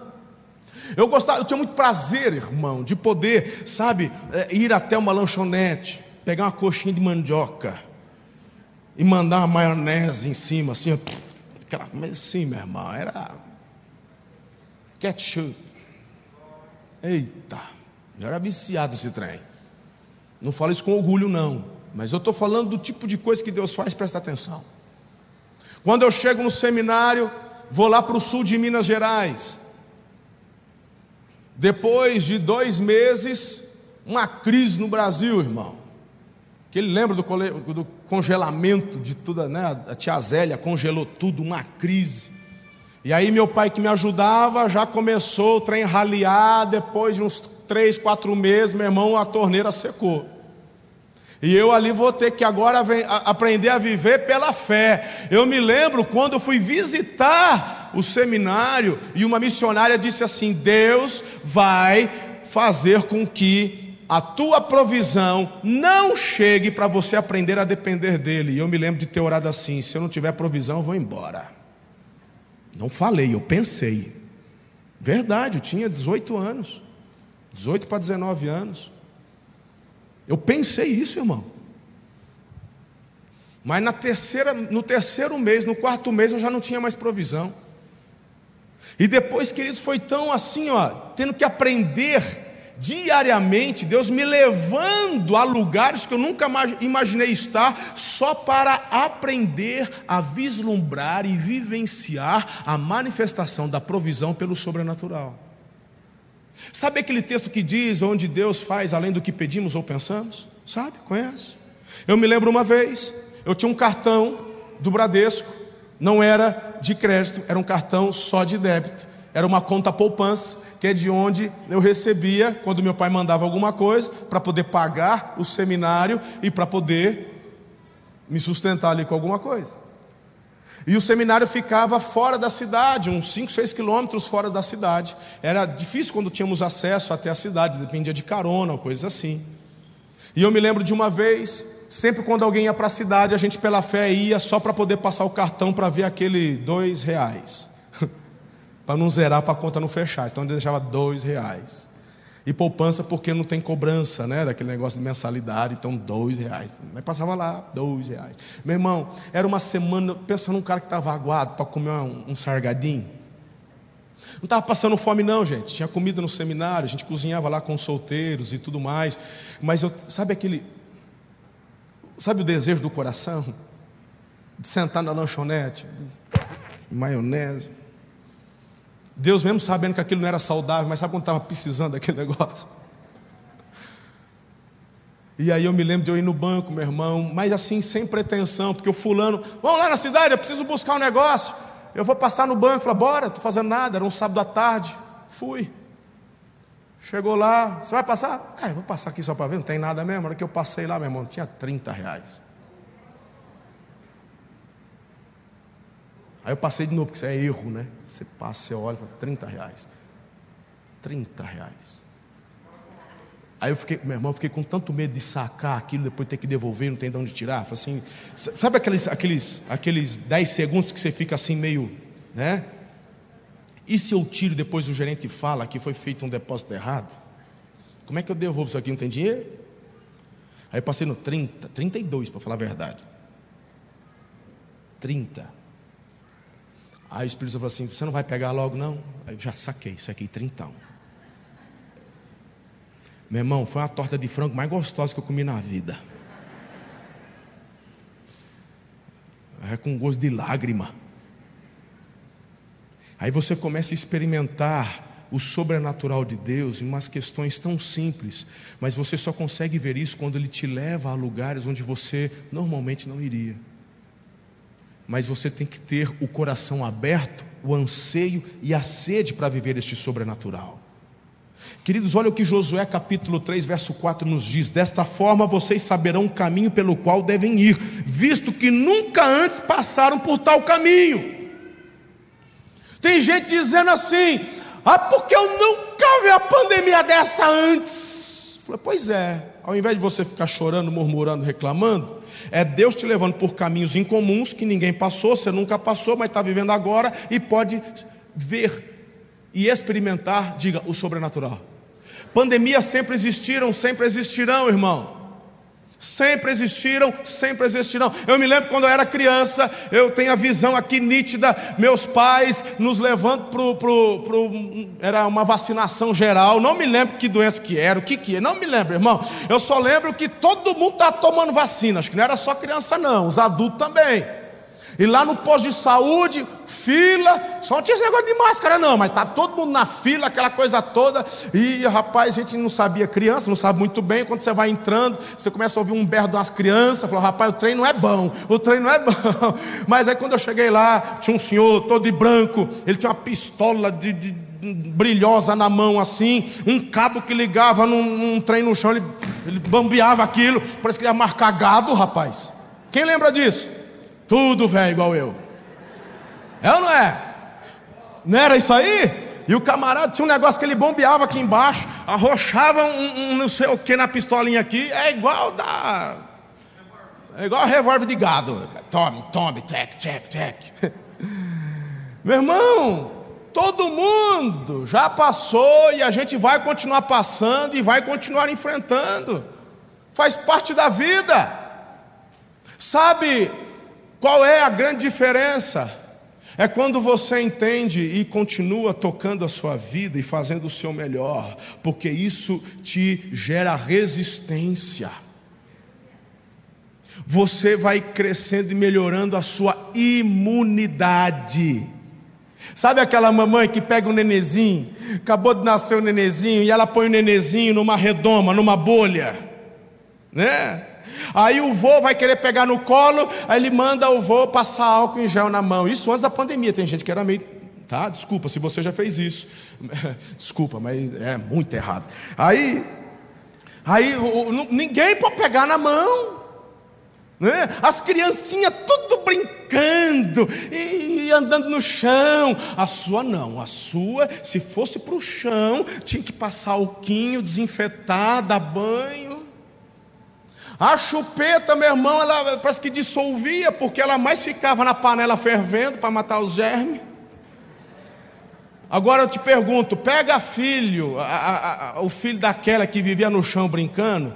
Eu gostava, eu tinha muito prazer, irmão, de poder, sabe, é, ir até uma lanchonete, pegar uma coxinha de mandioca e mandar uma maionese em cima, assim, mas assim, meu irmão, era ketchup. Eita, eu era viciado esse trem. Não falo isso com orgulho, não, mas eu estou falando do tipo de coisa que Deus faz, presta atenção. Quando eu chego no seminário, vou lá para o sul de Minas Gerais, depois de dois meses, uma crise no Brasil, irmão. Que ele lembra do, do congelamento de tudo, né? A tia Zélia congelou tudo, uma crise. E aí meu pai que me ajudava já começou o trem raliar, depois de uns três, quatro meses, meu irmão, a torneira secou. E eu ali vou ter que agora aprender a viver pela fé. Eu me lembro quando fui visitar o seminário e uma missionária disse assim: Deus vai fazer com que a tua provisão não chegue para você aprender a depender dele. E eu me lembro de ter orado assim: se eu não tiver provisão, eu vou embora. Não falei, eu pensei. Verdade, eu tinha 18 anos, 18 para 19 anos. Eu pensei isso, irmão. Mas na terceira, no terceiro mês, no quarto mês, eu já não tinha mais provisão. E depois, queridos, foi tão assim, ó, tendo que aprender diariamente, Deus me levando a lugares que eu nunca imaginei estar, só para aprender a vislumbrar e vivenciar a manifestação da provisão pelo sobrenatural. Sabe aquele texto que diz onde Deus faz além do que pedimos ou pensamos? Sabe? Conhece? Eu me lembro uma vez, eu tinha um cartão do Bradesco, não era de crédito, era um cartão só de débito, era uma conta poupança que é de onde eu recebia, quando meu pai mandava alguma coisa, para poder pagar o seminário e para poder me sustentar ali com alguma coisa. E o seminário ficava fora da cidade, uns 5, 6 quilômetros fora da cidade. Era difícil quando tínhamos acesso até a cidade, dependia de carona ou coisas assim. E eu me lembro de uma vez, sempre quando alguém ia para a cidade, a gente pela fé ia só para poder passar o cartão para ver aquele dois reais para não zerar para a conta não fechar. Então ele deixava dois reais. E poupança porque não tem cobrança, né? Daquele negócio de mensalidade, então dois reais. Mas passava lá, dois reais. Meu irmão, era uma semana, pensa num cara que estava aguado para comer um, um sargadinho. Não estava passando fome, não, gente. Tinha comida no seminário, a gente cozinhava lá com solteiros e tudo mais. Mas eu, sabe aquele. Sabe o desejo do coração? De sentar na lanchonete, maionese Deus, mesmo sabendo que aquilo não era saudável, mas sabe quando estava precisando daquele negócio? E aí eu me lembro de eu ir no banco, meu irmão, mas assim, sem pretensão, porque o fulano, vamos lá na cidade, eu preciso buscar um negócio. Eu vou passar no banco, falei, bora, estou fazendo nada, era um sábado à tarde. Fui. Chegou lá, você vai passar? Eu vou passar aqui só para ver, não tem nada mesmo. Na hora que eu passei lá, meu irmão, tinha 30 reais. Aí eu passei de novo, porque isso é erro, né? Você passa, você olha, fala, 30 reais. 30 reais. Aí eu fiquei, meu irmão, eu fiquei com tanto medo de sacar aquilo, depois ter que devolver, não tem de onde tirar. Falei assim, sabe aqueles, aqueles, aqueles 10 segundos que você fica assim meio, né? E se eu tiro depois o gerente fala que foi feito um depósito errado? Como é que eu devolvo isso aqui? Não tem dinheiro? Aí eu passei no 30, 32 para falar a verdade. 30. Aí o Espírito falou assim: Você não vai pegar logo, não? Aí eu já saquei, saquei trintão. Meu irmão, foi a torta de frango mais gostosa que eu comi na vida. É com gosto de lágrima. Aí você começa a experimentar o sobrenatural de Deus em umas questões tão simples, mas você só consegue ver isso quando Ele te leva a lugares onde você normalmente não iria mas você tem que ter o coração aberto, o anseio e a sede para viver este sobrenatural. Queridos, olha o que Josué capítulo 3, verso 4 nos diz: Desta forma vocês saberão o caminho pelo qual devem ir, visto que nunca antes passaram por tal caminho. Tem gente dizendo assim: Ah, porque eu nunca vi a pandemia dessa antes. Falei, pois é, ao invés de você ficar chorando, murmurando, reclamando, é Deus te levando por caminhos incomuns que ninguém passou, você nunca passou, mas está vivendo agora e pode ver e experimentar, diga, o sobrenatural. Pandemias sempre existiram, sempre existirão, irmão. Sempre existiram, sempre existirão. Eu me lembro quando eu era criança, eu tenho a visão aqui nítida, meus pais nos levando para pro, pro, era uma vacinação geral. Não me lembro que doença que era, o que que é, não me lembro, irmão. Eu só lembro que todo mundo está tomando vacina, acho que não era só criança não, os adultos também. E lá no posto de saúde, fila, só não tinha esse negócio de máscara, não, mas tá todo mundo na fila, aquela coisa toda. E rapaz, a gente não sabia, criança, não sabe muito bem. Quando você vai entrando, você começa a ouvir um berro de umas crianças, falou, rapaz, o trem não é bom, o trem não é bom. Mas aí quando eu cheguei lá, tinha um senhor todo de branco, ele tinha uma pistola de, de brilhosa na mão assim, um cabo que ligava num, num trem no chão, ele, ele bambeava aquilo, parece que ele ia marcar gado, rapaz. Quem lembra disso? Tudo velho igual eu. É ou não é? Não era isso aí? E o camarada tinha um negócio que ele bombeava aqui embaixo, arrochava um, um não sei o que na pistolinha aqui, é igual da. É igual revólver de gado. Tome, tome, tec, tec, tec. Meu irmão, todo mundo já passou e a gente vai continuar passando e vai continuar enfrentando. faz parte da vida. Sabe qual é a grande diferença? É quando você entende e continua tocando a sua vida e fazendo o seu melhor, porque isso te gera resistência. Você vai crescendo e melhorando a sua imunidade. Sabe aquela mamãe que pega um nenezinho, acabou de nascer o um nenezinho, e ela põe o nenezinho numa redoma, numa bolha, né? Aí o vô vai querer pegar no colo, aí ele manda o vô passar álcool em gel na mão. Isso antes da pandemia, tem gente que era meio. Tá? Desculpa se você já fez isso. Desculpa, mas é muito errado. Aí, aí o, o, ninguém pode pegar na mão. Né? As criancinhas tudo brincando e andando no chão. A sua não, a sua, se fosse para o chão, tinha que passar alquinho, desinfetar, dar banho. A chupeta, meu irmão, ela parece que dissolvia, porque ela mais ficava na panela fervendo para matar os germes. Agora eu te pergunto: pega filho, a, a, a, o filho daquela que vivia no chão brincando,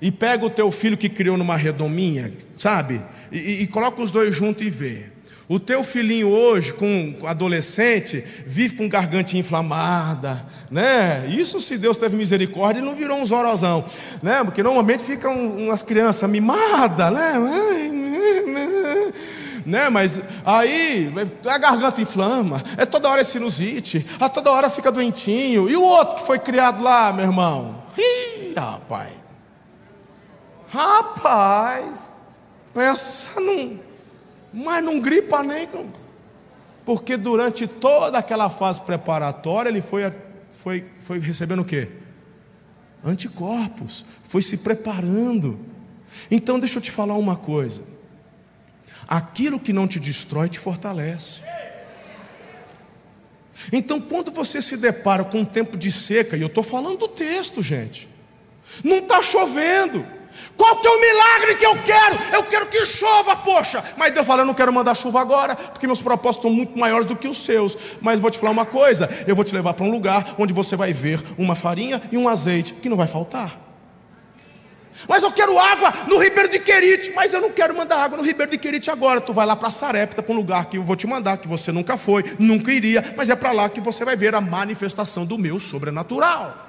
e pega o teu filho que criou numa redominha, sabe? E, e, e coloca os dois juntos e vê. O teu filhinho hoje, com adolescente, vive com garganta inflamada, né? Isso se Deus teve misericórdia, ele não virou um zorozão, né? Porque normalmente ficam umas crianças mimadas, né? né? Mas aí a garganta inflama, é toda hora é sinusite, a toda hora fica doentinho. E o outro que foi criado lá, meu irmão? Ih, rapaz. Rapaz, pensa num mas não gripa nem. Porque durante toda aquela fase preparatória, ele foi, foi, foi recebendo o quê? Anticorpos, foi se preparando. Então, deixa eu te falar uma coisa: aquilo que não te destrói te fortalece. Então, quando você se depara com um tempo de seca, e eu estou falando do texto, gente, não está chovendo. Qual que é o milagre que eu quero? Eu quero que chova, poxa. Mas Deus fala, eu não quero mandar chuva agora, porque meus propósitos são muito maiores do que os seus. Mas vou te falar uma coisa: eu vou te levar para um lugar onde você vai ver uma farinha e um azeite que não vai faltar. Mas eu quero água no Ribeiro de Querite, mas eu não quero mandar água no Ribeiro de Querite agora. Tu vai lá para Sarepta, para um lugar que eu vou te mandar, que você nunca foi, nunca iria, mas é para lá que você vai ver a manifestação do meu sobrenatural.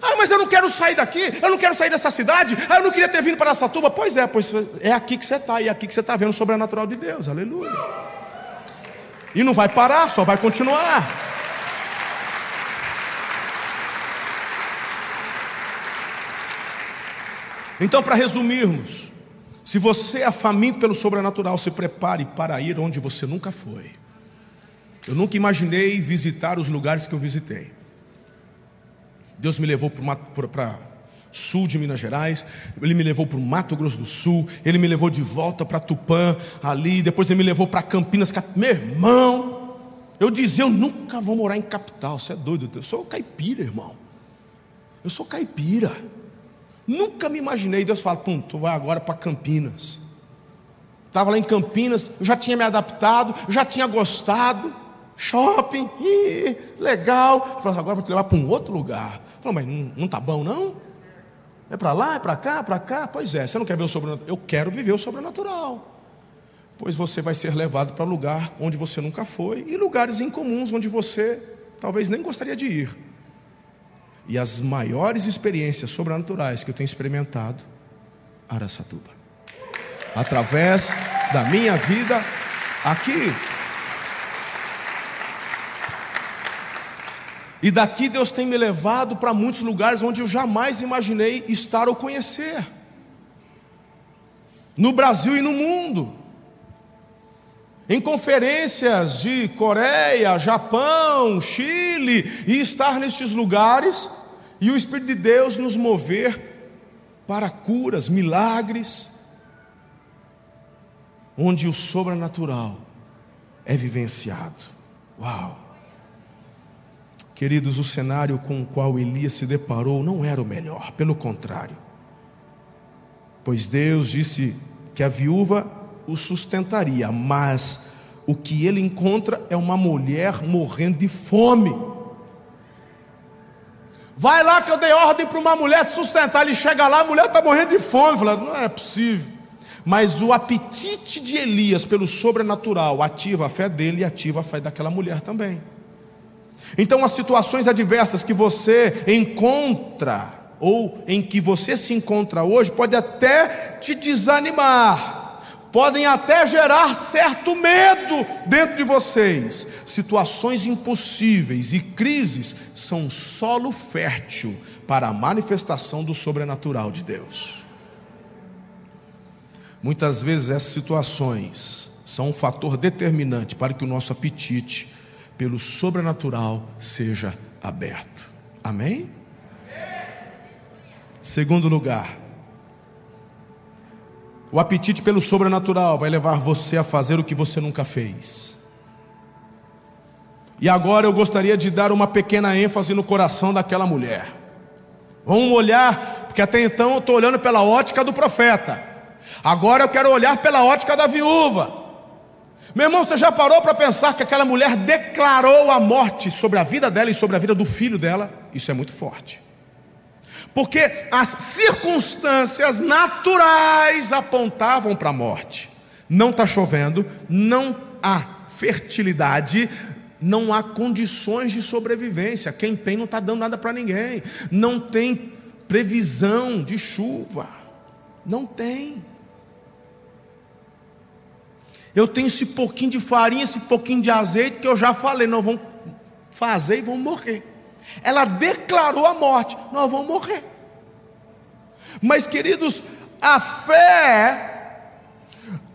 Ah, mas eu não quero sair daqui, eu não quero sair dessa cidade, ah, eu não queria ter vindo para essa turma. Pois é, pois é aqui que você está, e é aqui que você está vendo o sobrenatural de Deus, aleluia. E não vai parar, só vai continuar. Então, para resumirmos, se você é faminto pelo sobrenatural, se prepare para ir onde você nunca foi. Eu nunca imaginei visitar os lugares que eu visitei. Deus me levou para sul de Minas Gerais, ele me levou para o Mato Grosso do Sul, ele me levou de volta para Tupã, ali, depois ele me levou para Campinas, meu irmão, eu dizia, eu nunca vou morar em capital, você é doido, eu sou caipira, irmão, eu sou caipira, nunca me imaginei, Deus fala, pum, tu vai agora para Campinas, estava lá em Campinas, eu já tinha me adaptado, já tinha gostado, shopping, ih, legal, falei, agora vou te levar para um outro lugar, Falou, mas não está bom não? É para lá, é para cá, para cá? Pois é, você não quer ver o sobrenatural? Eu quero viver o sobrenatural. Pois você vai ser levado para lugar onde você nunca foi e lugares incomuns onde você talvez nem gostaria de ir. E as maiores experiências sobrenaturais que eu tenho experimentado, Araçatuba. Através da minha vida aqui. E daqui Deus tem me levado para muitos lugares onde eu jamais imaginei estar ou conhecer. No Brasil e no mundo. Em conferências de Coreia, Japão, Chile, e estar nestes lugares e o Espírito de Deus nos mover para curas, milagres, onde o sobrenatural é vivenciado. Uau! Queridos, o cenário com o qual Elias se deparou não era o melhor, pelo contrário. Pois Deus disse que a viúva o sustentaria, mas o que ele encontra é uma mulher morrendo de fome. Vai lá que eu dei ordem para uma mulher te sustentar. Ele chega lá, a mulher está morrendo de fome. Fala, não é possível. Mas o apetite de Elias pelo sobrenatural ativa a fé dele e ativa a fé daquela mulher também. Então, as situações adversas que você encontra, ou em que você se encontra hoje, pode até te desanimar, podem até gerar certo medo dentro de vocês. Situações impossíveis e crises são solo fértil para a manifestação do sobrenatural de Deus. Muitas vezes essas situações são um fator determinante para que o nosso apetite pelo sobrenatural seja aberto. Amém? Segundo lugar, o apetite pelo sobrenatural vai levar você a fazer o que você nunca fez. E agora eu gostaria de dar uma pequena ênfase no coração daquela mulher. Vamos olhar, porque até então eu estou olhando pela ótica do profeta. Agora eu quero olhar pela ótica da viúva. Meu irmão, você já parou para pensar que aquela mulher declarou a morte sobre a vida dela e sobre a vida do filho dela? Isso é muito forte. Porque as circunstâncias naturais apontavam para a morte. Não está chovendo, não há fertilidade, não há condições de sobrevivência. Quem tem não está dando nada para ninguém. Não tem previsão de chuva. Não tem. Eu tenho esse pouquinho de farinha, esse pouquinho de azeite que eu já falei, nós vamos fazer e vamos morrer. Ela declarou a morte, nós vamos morrer. Mas queridos, a fé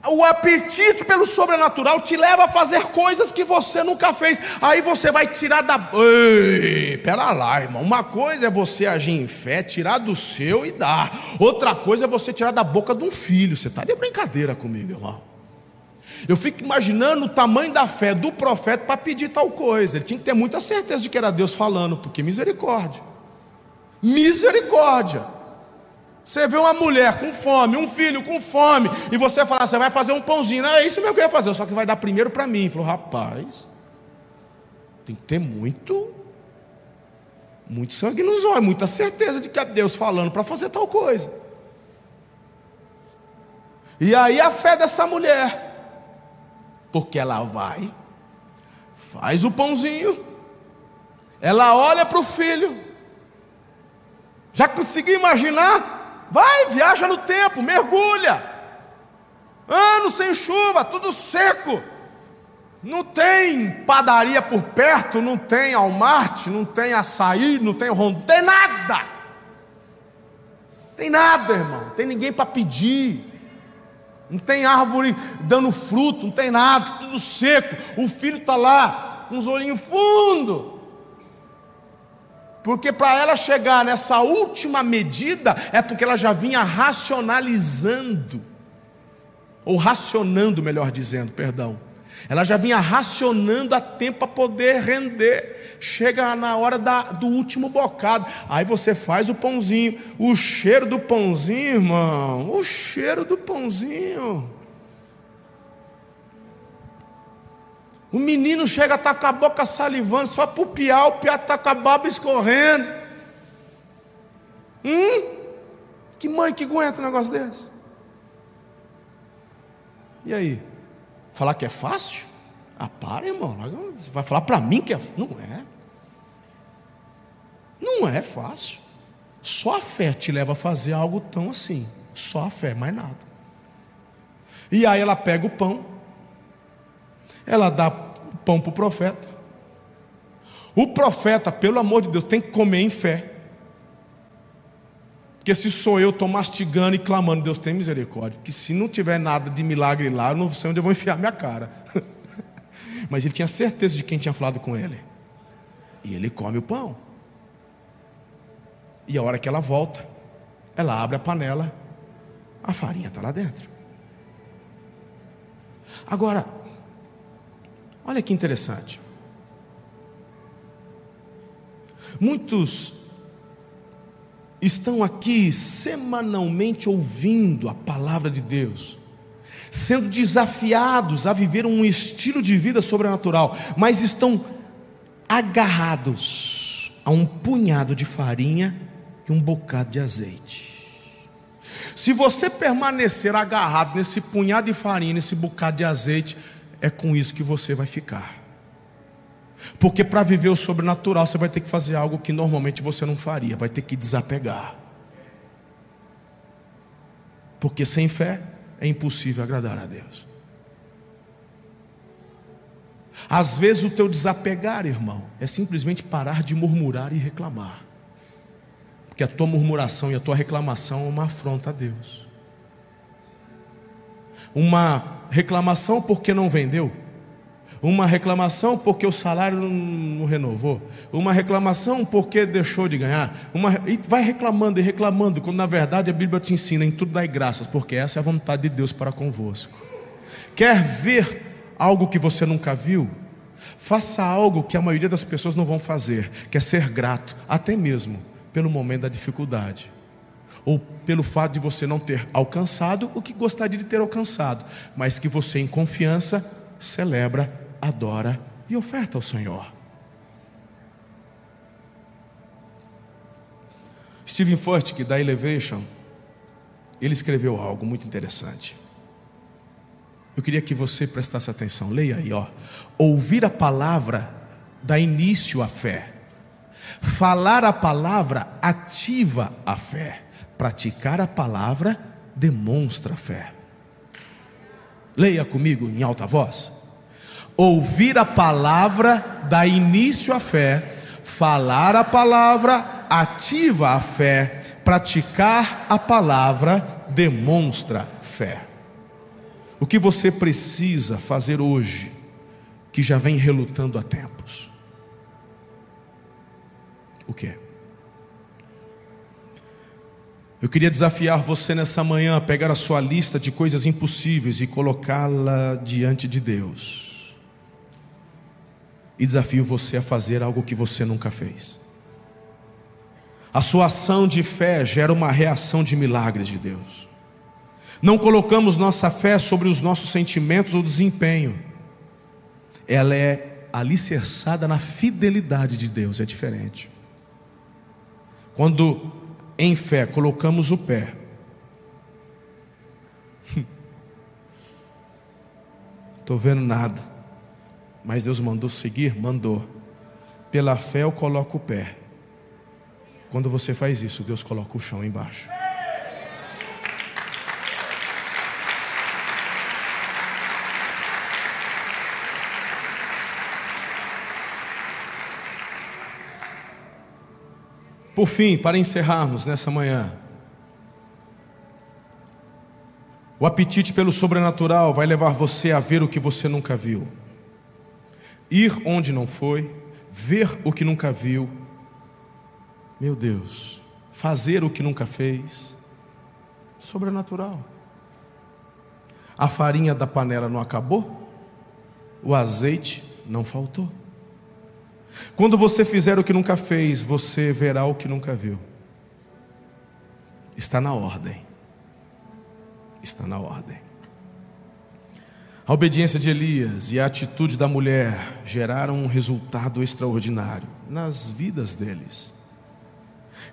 o apetite pelo sobrenatural te leva a fazer coisas que você nunca fez. Aí você vai tirar da. Ei, pera lá, irmão. Uma coisa é você agir em fé, tirar do seu e dar. Outra coisa é você tirar da boca de um filho. Você está de brincadeira comigo, irmão. Eu fico imaginando o tamanho da fé do profeta para pedir tal coisa. Ele tinha que ter muita certeza de que era Deus falando, porque misericórdia. Misericórdia. Você vê uma mulher com fome, um filho com fome, e você fala, você vai fazer um pãozinho, não é isso mesmo que eu ia fazer, só que vai dar primeiro para mim. Ele falou, rapaz, tem que ter muito, muito sangue nos olhos, muita certeza de que é Deus falando para fazer tal coisa. E aí a fé dessa mulher, porque ela vai, faz o pãozinho, ela olha para o filho, já conseguiu imaginar? Vai, viaja no tempo, mergulha. Anos sem chuva, tudo seco. Não tem padaria por perto, não tem almarte, não tem açaí, não tem ron, tem nada. Tem nada, irmão. Tem ninguém para pedir. Não tem árvore dando fruto, não tem nada, tudo seco. O filho está lá, com os olhinhos fundos. Porque para ela chegar nessa última medida, é porque ela já vinha racionalizando, ou racionando, melhor dizendo, perdão. Ela já vinha racionando a tempo para poder render. Chega na hora da, do último bocado. Aí você faz o pãozinho. O cheiro do pãozinho, irmão. O cheiro do pãozinho. O menino chega a estar com a boca salivando, só para o piar, o piar está com a baba escorrendo. Hum? Que mãe que aguenta um negócio desse? E aí? Falar que é fácil? Ah, para, irmão. Vai falar para mim que é. Não é. Não é fácil. Só a fé te leva a fazer algo tão assim. Só a fé, mais nada. E aí ela pega o pão, ela dá o pão para o profeta. O profeta, pelo amor de Deus, tem que comer em fé. Porque se sou eu, estou mastigando e clamando, Deus tem misericórdia. Porque se não tiver nada de milagre lá, eu não sei onde eu vou enfiar minha cara. Mas ele tinha certeza de quem tinha falado com ele. E ele come o pão. E a hora que ela volta, ela abre a panela, a farinha está lá dentro. Agora, Olha que interessante. Muitos estão aqui semanalmente ouvindo a palavra de Deus, sendo desafiados a viver um estilo de vida sobrenatural, mas estão agarrados a um punhado de farinha e um bocado de azeite. Se você permanecer agarrado nesse punhado de farinha, nesse bocado de azeite, é com isso que você vai ficar. Porque para viver o sobrenatural, você vai ter que fazer algo que normalmente você não faria, vai ter que desapegar. Porque sem fé é impossível agradar a Deus. Às vezes o teu desapegar, irmão, é simplesmente parar de murmurar e reclamar. Porque a tua murmuração e a tua reclamação é uma afronta a Deus. Uma reclamação porque não vendeu, uma reclamação porque o salário não renovou, uma reclamação porque deixou de ganhar, uma, e vai reclamando e reclamando, quando na verdade a Bíblia te ensina em tudo dai graças, porque essa é a vontade de Deus para convosco. Quer ver algo que você nunca viu? Faça algo que a maioria das pessoas não vão fazer, que é ser grato, até mesmo pelo momento da dificuldade ou pelo fato de você não ter alcançado o que gostaria de ter alcançado, mas que você, em confiança, celebra adora e oferta ao Senhor. Stephen Furtick, da Elevation, ele escreveu algo muito interessante. Eu queria que você prestasse atenção. Leia aí, ó. Ouvir a palavra dá início à fé. Falar a palavra ativa a fé. Praticar a palavra demonstra a fé. Leia comigo em alta voz. Ouvir a palavra dá início à fé, falar a palavra ativa a fé, praticar a palavra demonstra fé. O que você precisa fazer hoje, que já vem relutando há tempos? O que? Eu queria desafiar você nessa manhã a pegar a sua lista de coisas impossíveis e colocá-la diante de Deus e desafio você a fazer algo que você nunca fez. A sua ação de fé gera uma reação de milagres de Deus. Não colocamos nossa fé sobre os nossos sentimentos ou desempenho. Ela é alicerçada na fidelidade de Deus, é diferente. Quando em fé colocamos o pé, estou vendo nada. Mas Deus mandou seguir? Mandou. Pela fé eu coloco o pé. Quando você faz isso, Deus coloca o chão embaixo. Por fim, para encerrarmos nessa manhã, o apetite pelo sobrenatural vai levar você a ver o que você nunca viu ir onde não foi, ver o que nunca viu. Meu Deus, fazer o que nunca fez. Sobrenatural. A farinha da panela não acabou, o azeite não faltou. Quando você fizer o que nunca fez, você verá o que nunca viu. Está na ordem. Está na ordem. A obediência de Elias e a atitude da mulher geraram um resultado extraordinário nas vidas deles.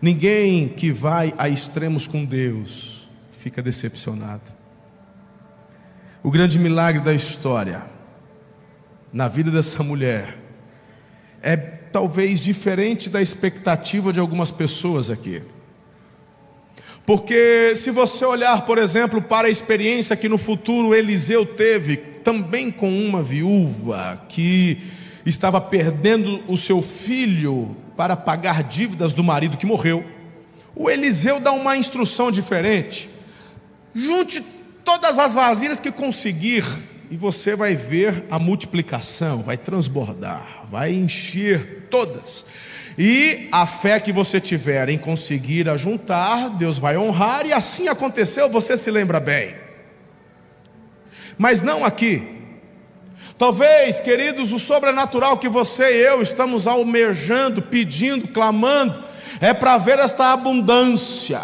Ninguém que vai a extremos com Deus fica decepcionado. O grande milagre da história na vida dessa mulher é talvez diferente da expectativa de algumas pessoas aqui. Porque se você olhar, por exemplo, para a experiência que no futuro Eliseu teve, também com uma viúva que estava perdendo o seu filho para pagar dívidas do marido que morreu, o Eliseu dá uma instrução diferente. Junte todas as vasilhas que conseguir e você vai ver a multiplicação, vai transbordar, vai encher todas. E a fé que você tiver em conseguir ajuntar, Deus vai honrar, e assim aconteceu, você se lembra bem. Mas não aqui. Talvez, queridos, o sobrenatural que você e eu estamos almejando, pedindo, clamando, é para ver esta abundância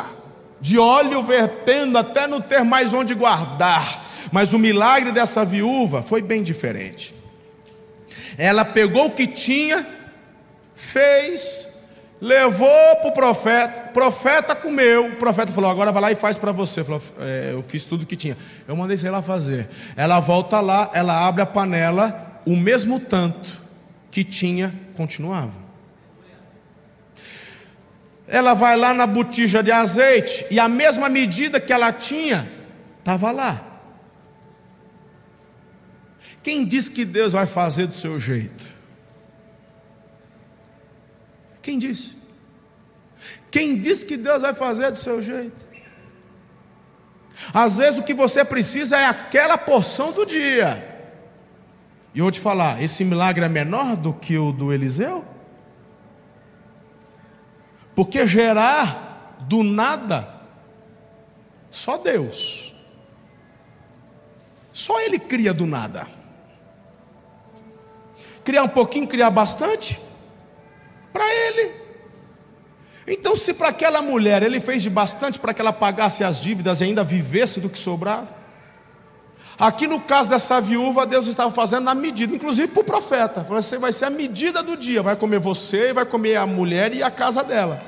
de óleo vertendo até não ter mais onde guardar. Mas o milagre dessa viúva foi bem diferente. Ela pegou o que tinha fez levou para o profeta, o profeta comeu, o profeta falou, agora vai lá e faz para você. Falou, é, eu fiz tudo que tinha. Eu mandei sei lá fazer. Ela volta lá, ela abre a panela, o mesmo tanto que tinha, continuava. Ela vai lá na botija de azeite e a mesma medida que ela tinha, estava lá. Quem diz que Deus vai fazer do seu jeito? Quem disse? Quem diz que Deus vai fazer do seu jeito? Às vezes o que você precisa é aquela porção do dia. E eu vou te falar, esse milagre é menor do que o do Eliseu? Porque gerar do nada, só Deus. Só Ele cria do nada. Criar um pouquinho, criar bastante, para Ele. Então, se para aquela mulher ele fez de bastante para que ela pagasse as dívidas e ainda vivesse do que sobrava, aqui no caso dessa viúva, Deus estava fazendo na medida, inclusive para o profeta. Falou assim: vai ser a medida do dia, vai comer você, vai comer a mulher e a casa dela.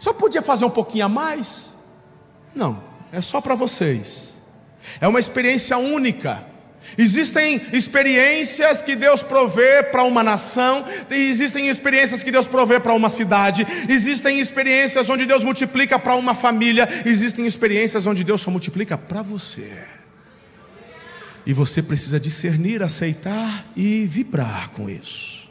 Só podia fazer um pouquinho a mais? Não, é só para vocês. É uma experiência única. Existem experiências que Deus provê para uma nação, existem experiências que Deus provê para uma cidade, existem experiências onde Deus multiplica para uma família, existem experiências onde Deus só multiplica para você. E você precisa discernir, aceitar e vibrar com isso.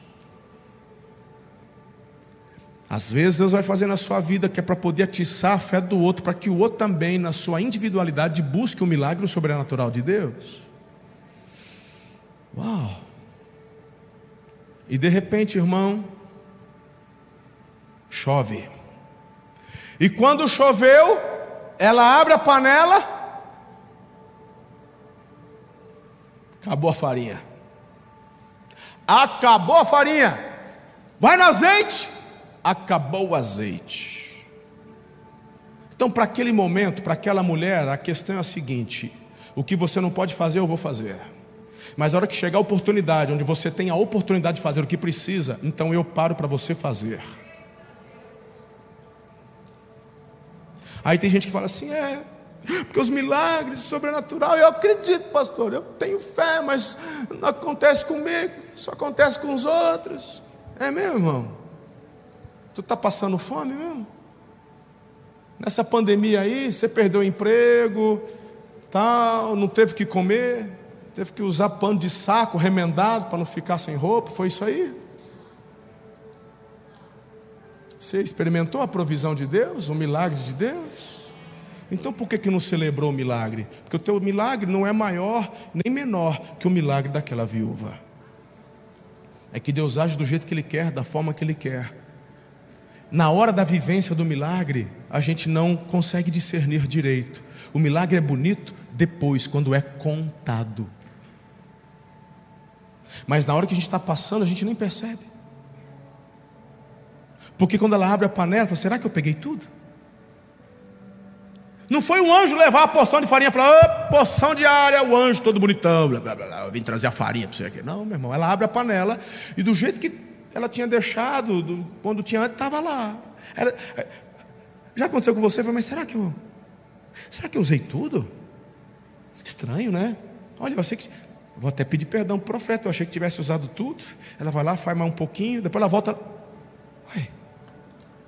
Às vezes Deus vai fazer na sua vida que é para poder atiçar a fé do outro, para que o outro também, na sua individualidade, busque o milagre sobrenatural de Deus. Uau! E de repente, irmão, chove. E quando choveu, ela abre a panela, acabou a farinha. Acabou a farinha. Vai no azeite, acabou o azeite. Então, para aquele momento, para aquela mulher, a questão é a seguinte: o que você não pode fazer, eu vou fazer. Mas a hora que chegar a oportunidade, onde você tem a oportunidade de fazer o que precisa, então eu paro para você fazer. Aí tem gente que fala assim: é, porque os milagres, sobrenatural, eu acredito, pastor, eu tenho fé, mas não acontece comigo, só acontece com os outros. É mesmo, irmão? Tu está passando fome mesmo? Nessa pandemia aí, você perdeu o emprego, tal, não teve que comer, teve que usar pano de saco remendado para não ficar sem roupa, foi isso aí? Você experimentou a provisão de Deus, o milagre de Deus? Então por que, que não celebrou o milagre? Porque o teu milagre não é maior nem menor que o milagre daquela viúva. É que Deus age do jeito que Ele quer, da forma que Ele quer. Na hora da vivência do milagre, a gente não consegue discernir direito. O milagre é bonito depois, quando é contado. Mas na hora que a gente está passando, a gente nem percebe. Porque quando ela abre a panela, fala, será que eu peguei tudo? Não foi um anjo levar a porção de farinha e falar, porção diária, o anjo todo bonitão, blá, blá, blá, eu vim trazer a farinha para você aqui. Não, meu irmão, ela abre a panela e do jeito que ela tinha deixado, do, quando tinha antes, estava lá. É, já aconteceu com você? Falei, mas será que eu. Será que eu usei tudo? Estranho, né? Olha, achei que. Vou até pedir perdão para o profeta, eu achei que tivesse usado tudo. Ela vai lá, faz mais um pouquinho, depois ela volta. Ué,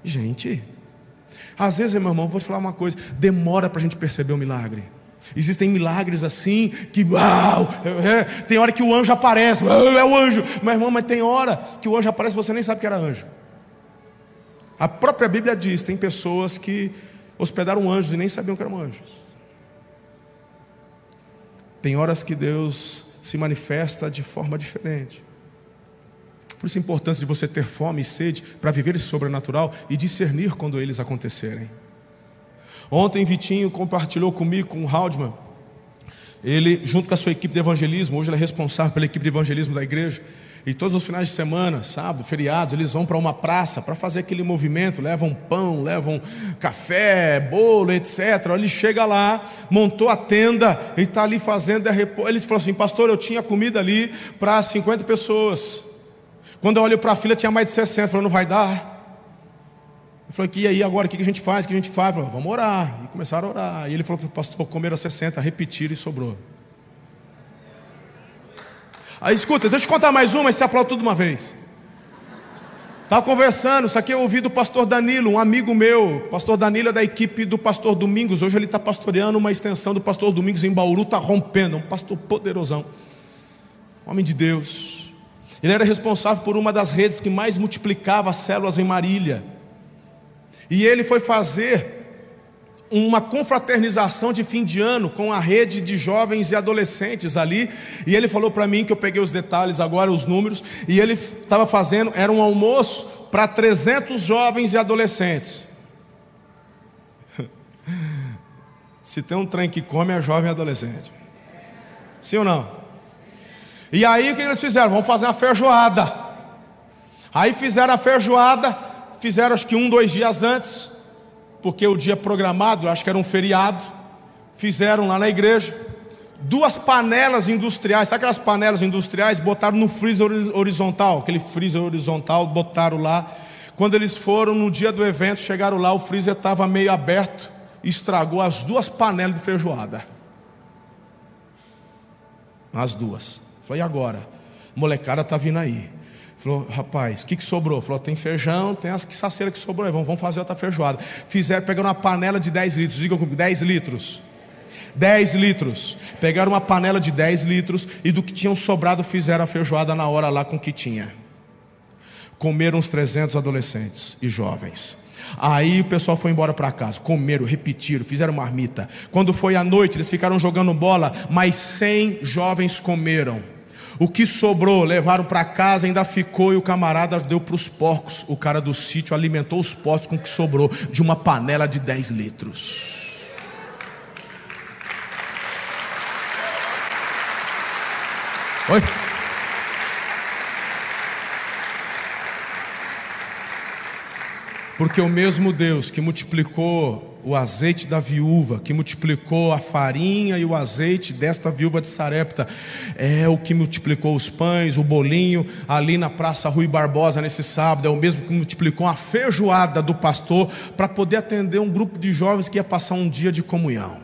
gente, às vezes, meu irmão, vou te falar uma coisa: demora para a gente perceber o milagre. Existem milagres assim que, uau, é, tem hora que o anjo aparece, uau, é o anjo, mas irmão, mas tem hora que o anjo aparece e você nem sabe que era anjo. A própria Bíblia diz: tem pessoas que hospedaram anjos e nem sabiam que eram anjos. Tem horas que Deus se manifesta de forma diferente. Por isso a importância de você ter fome e sede para viver esse sobrenatural e discernir quando eles acontecerem. Ontem Vitinho compartilhou comigo, com o Haldman, ele, junto com a sua equipe de evangelismo, hoje ele é responsável pela equipe de evangelismo da igreja, e todos os finais de semana, sábado, feriados, eles vão para uma praça para fazer aquele movimento, levam pão, levam café, bolo, etc. Ele chega lá, montou a tenda e está ali fazendo. Ele falou assim: Pastor, eu tinha comida ali para 50 pessoas. Quando eu olho para a fila, tinha mais de 60. Falou, não vai dar. Eu falei, e aí agora, o que a gente faz? O que a gente faz? Falei, vamos orar. E começaram a orar. E ele falou, pastor, comeram 60, repetiram e sobrou. Aí escuta, deixa eu contar mais uma e você aplaude tudo uma vez. Estava conversando, isso aqui eu ouvi do pastor Danilo, um amigo meu. Pastor Danilo é da equipe do pastor Domingos. Hoje ele está pastoreando uma extensão do pastor Domingos em Bauru, está rompendo. Um pastor poderosão. Homem de Deus. Ele era responsável por uma das redes que mais multiplicava as células em Marília. E ele foi fazer uma confraternização de fim de ano com a rede de jovens e adolescentes ali, e ele falou para mim que eu peguei os detalhes agora, os números, e ele estava fazendo, era um almoço para 300 jovens e adolescentes. Se tem um trem que come é jovem e adolescente. Sim ou não? E aí o que eles fizeram? Vamos fazer uma feijoada. Aí fizeram a feijoada, fizeram acho que um, dois dias antes, porque o dia programado, acho que era um feriado, fizeram lá na igreja duas panelas industriais, sabe aquelas panelas industriais? Botaram no freezer horizontal, aquele freezer horizontal, botaram lá. Quando eles foram no dia do evento, chegaram lá, o freezer estava meio aberto, estragou as duas panelas de feijoada. As duas. Falei, e agora? Molecada está vindo aí. Falou, rapaz, o que, que sobrou? Falou, tem feijão, tem as saceiras que sobrou vamos, vamos fazer outra feijoada. Fizeram, pegaram uma panela de 10 litros, digam comigo, 10 litros. 10 litros. Pegaram uma panela de 10 litros e do que tinham sobrado fizeram a feijoada na hora lá com o que tinha. Comeram uns 300 adolescentes e jovens. Aí o pessoal foi embora para casa, comeram, repetiram, fizeram marmita. Quando foi à noite, eles ficaram jogando bola, mas 100 jovens comeram. O que sobrou, levaram para casa, ainda ficou e o camarada deu para os porcos. O cara do sítio alimentou os porcos com o que sobrou de uma panela de 10 litros. Oi? Porque o mesmo Deus que multiplicou o azeite da viúva, que multiplicou a farinha e o azeite desta viúva de Sarepta, é o que multiplicou os pães, o bolinho ali na Praça Rui Barbosa nesse sábado, é o mesmo que multiplicou a feijoada do pastor para poder atender um grupo de jovens que ia passar um dia de comunhão.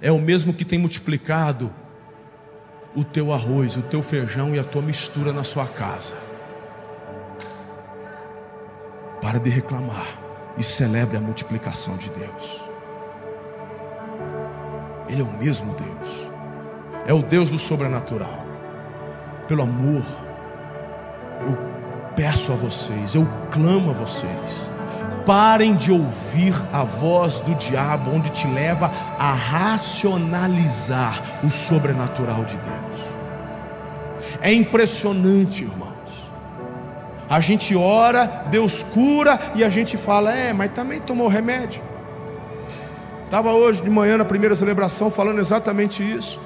É o mesmo que tem multiplicado o teu arroz, o teu feijão e a tua mistura na sua casa. Para de reclamar e celebre a multiplicação de Deus. Ele é o mesmo Deus, é o Deus do sobrenatural. Pelo amor, eu peço a vocês, eu clamo a vocês, parem de ouvir a voz do diabo, onde te leva a racionalizar o sobrenatural de Deus. É impressionante, irmão. A gente ora, Deus cura e a gente fala, é, mas também tomou remédio. Estava hoje de manhã na primeira celebração falando exatamente isso.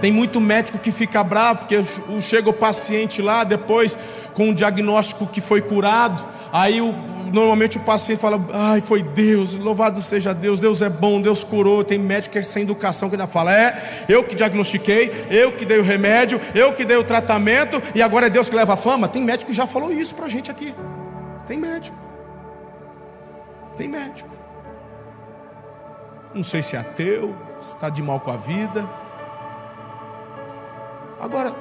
Tem muito médico que fica bravo porque chega o paciente lá depois com um diagnóstico que foi curado, aí o, normalmente o paciente fala: Ai, foi Deus, louvado seja Deus, Deus é bom, Deus curou. Tem médico que é sem educação que ainda fala: É, eu que diagnostiquei, eu que dei o remédio, eu que dei o tratamento, e agora é Deus que leva a fama. Tem médico que já falou isso para a gente aqui. Tem médico. Tem médico. Não sei se é ateu, se está de mal com a vida. Agora,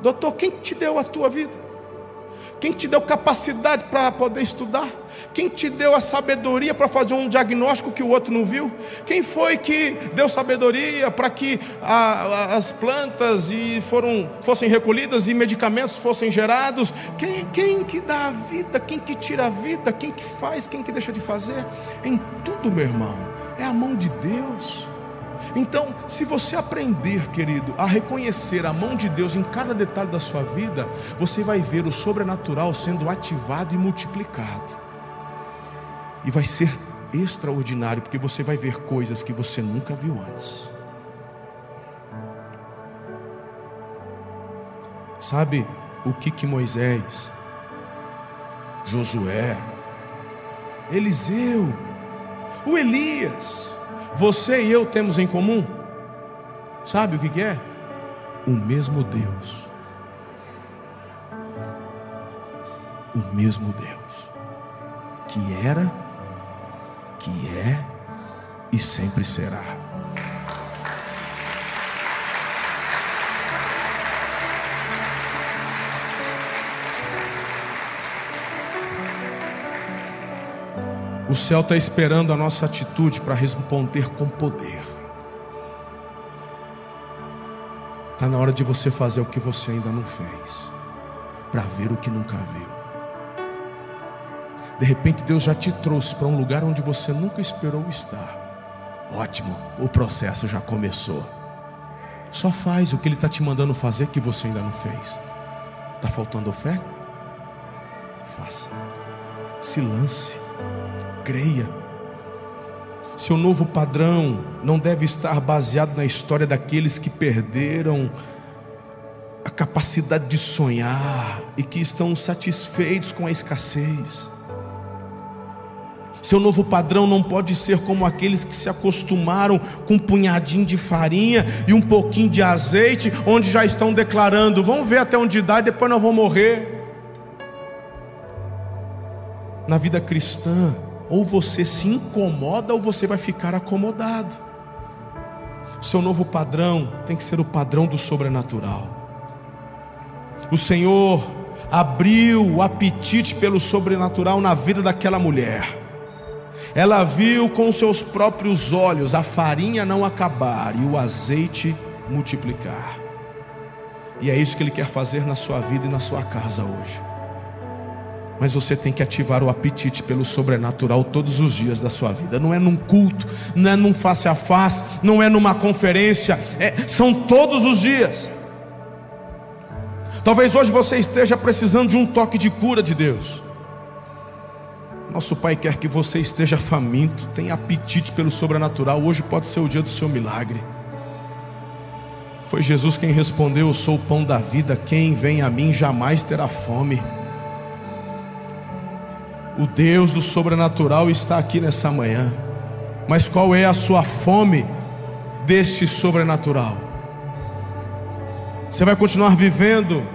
doutor, quem te deu a tua vida? Quem te deu capacidade para poder estudar? Quem te deu a sabedoria para fazer um diagnóstico que o outro não viu? Quem foi que deu sabedoria para que a, a, as plantas e foram, fossem recolhidas e medicamentos fossem gerados? Quem, quem que dá a vida? Quem que tira a vida? Quem que faz? Quem que deixa de fazer? Em tudo, meu irmão, é a mão de Deus. Então, se você aprender, querido, a reconhecer a mão de Deus em cada detalhe da sua vida, você vai ver o sobrenatural sendo ativado e multiplicado. E vai ser extraordinário, porque você vai ver coisas que você nunca viu antes. Sabe o que que Moisés, Josué, Eliseu, o Elias, você e eu temos em comum? Sabe o que, é? O mesmo Deus. O mesmo Deus que era, que é e sempre será. O céu está esperando a nossa atitude para responder com poder. Está na hora de você fazer o que você ainda não fez, para ver o que nunca viu. De repente Deus já te trouxe para um lugar onde você nunca esperou estar. Ótimo, o processo já começou. Só faz o que Ele está te mandando fazer que você ainda não fez. Está faltando fé? Faça. Se lance. Creia. Seu novo padrão não deve estar baseado na história daqueles que perderam a capacidade de sonhar e que estão satisfeitos com a escassez. Seu novo padrão não pode ser como aqueles que se acostumaram com um punhadinho de farinha e um pouquinho de azeite, onde já estão declarando: vamos ver até onde dá e depois nós vamos morrer. Na vida cristã, ou você se incomoda ou você vai ficar acomodado. Seu novo padrão tem que ser o padrão do sobrenatural. O Senhor abriu o apetite pelo sobrenatural na vida daquela mulher. Ela viu com seus próprios olhos a farinha não acabar e o azeite multiplicar. E é isso que Ele quer fazer na sua vida e na sua casa hoje. Mas você tem que ativar o apetite pelo sobrenatural todos os dias da sua vida. Não é num culto, não é num face a face, não é numa conferência, é, são todos os dias. Talvez hoje você esteja precisando de um toque de cura de Deus. Nosso Pai quer que você esteja faminto, tenha apetite pelo sobrenatural. Hoje pode ser o dia do seu milagre. Foi Jesus quem respondeu: Eu sou o pão da vida, quem vem a mim jamais terá fome. O Deus do sobrenatural está aqui nessa manhã. Mas qual é a sua fome deste sobrenatural? Você vai continuar vivendo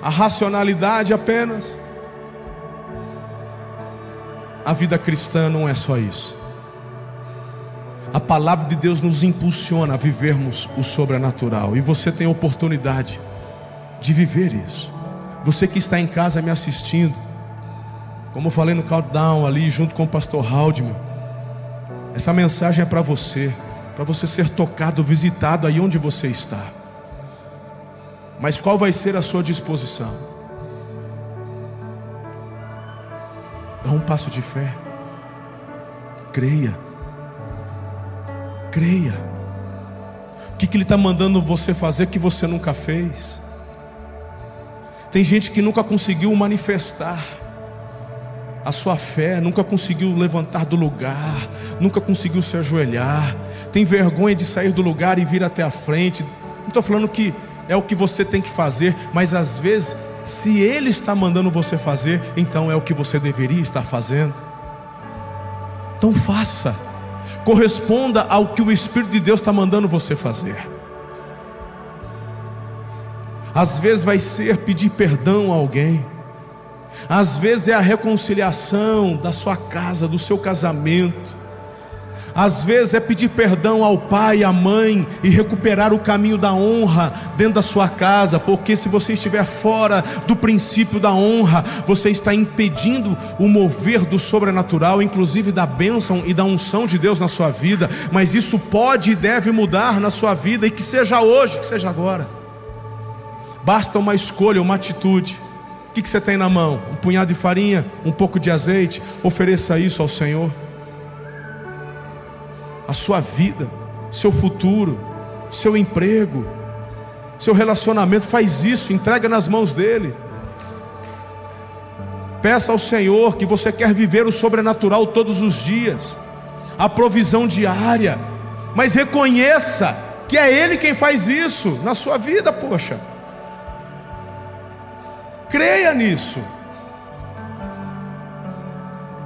a racionalidade apenas? A vida cristã não é só isso. A palavra de Deus nos impulsiona a vivermos o sobrenatural. E você tem a oportunidade de viver isso. Você que está em casa me assistindo, como eu falei no countdown ali, junto com o pastor Haldman, essa mensagem é para você, para você ser tocado, visitado aí onde você está. Mas qual vai ser a sua disposição? Dá um passo de fé. Creia. Creia. O que, que Ele está mandando você fazer que você nunca fez? Tem gente que nunca conseguiu manifestar a sua fé, nunca conseguiu levantar do lugar, nunca conseguiu se ajoelhar, tem vergonha de sair do lugar e vir até a frente. Não estou falando que é o que você tem que fazer, mas às vezes, se Ele está mandando você fazer, então é o que você deveria estar fazendo. Então faça, corresponda ao que o Espírito de Deus está mandando você fazer. Às vezes vai ser pedir perdão a alguém. Às vezes é a reconciliação da sua casa, do seu casamento. Às vezes é pedir perdão ao pai à mãe e recuperar o caminho da honra dentro da sua casa, porque se você estiver fora do princípio da honra, você está impedindo o mover do sobrenatural, inclusive da bênção e da unção de Deus na sua vida. Mas isso pode e deve mudar na sua vida, e que seja hoje, que seja agora. Basta uma escolha, uma atitude. O que, que você tem na mão? Um punhado de farinha, um pouco de azeite. Ofereça isso ao Senhor. A sua vida, seu futuro, seu emprego, seu relacionamento, faz isso, entrega nas mãos dele. Peça ao Senhor que você quer viver o sobrenatural todos os dias, a provisão diária, mas reconheça que é Ele quem faz isso na sua vida, poxa. Creia nisso.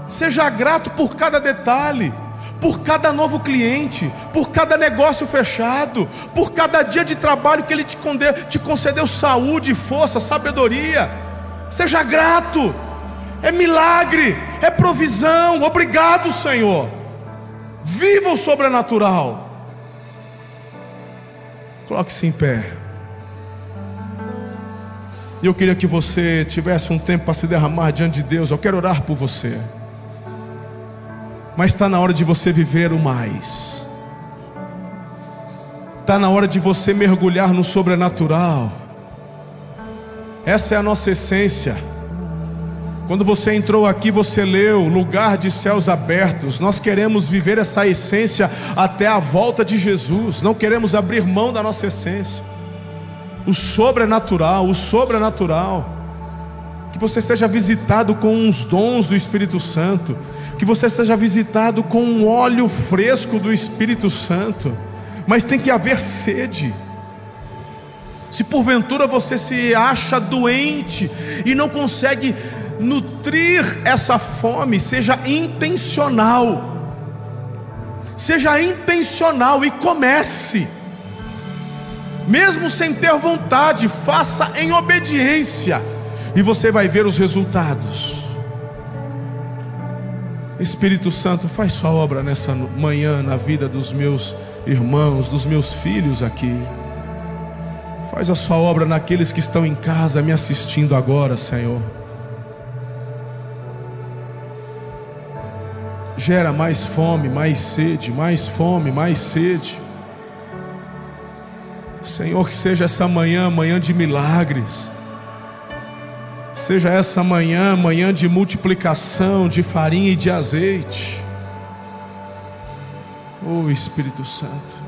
Seja grato por cada detalhe, por cada novo cliente, por cada negócio fechado, por cada dia de trabalho que Ele te concedeu, te concedeu saúde, força, sabedoria. Seja grato. É milagre, é provisão. Obrigado, Senhor. Viva o sobrenatural. Coloque-se em pé. E eu queria que você tivesse um tempo para se derramar diante de Deus. Eu quero orar por você. Mas está na hora de você viver o mais. Está na hora de você mergulhar no sobrenatural. Essa é a nossa essência. Quando você entrou aqui, você leu lugar de céus abertos. Nós queremos viver essa essência até a volta de Jesus. Não queremos abrir mão da nossa essência o sobrenatural, o sobrenatural. Que você seja visitado com os dons do Espírito Santo, que você seja visitado com um óleo fresco do Espírito Santo, mas tem que haver sede. Se porventura você se acha doente e não consegue nutrir essa fome, seja intencional. Seja intencional e comece mesmo sem ter vontade, faça em obediência, e você vai ver os resultados. Espírito Santo, faz sua obra nessa manhã na vida dos meus irmãos, dos meus filhos aqui. Faz a sua obra naqueles que estão em casa me assistindo agora, Senhor. Gera mais fome, mais sede, mais fome, mais sede. Senhor, que seja essa manhã, manhã de milagres. Seja essa manhã, manhã de multiplicação de farinha e de azeite. Oh Espírito Santo.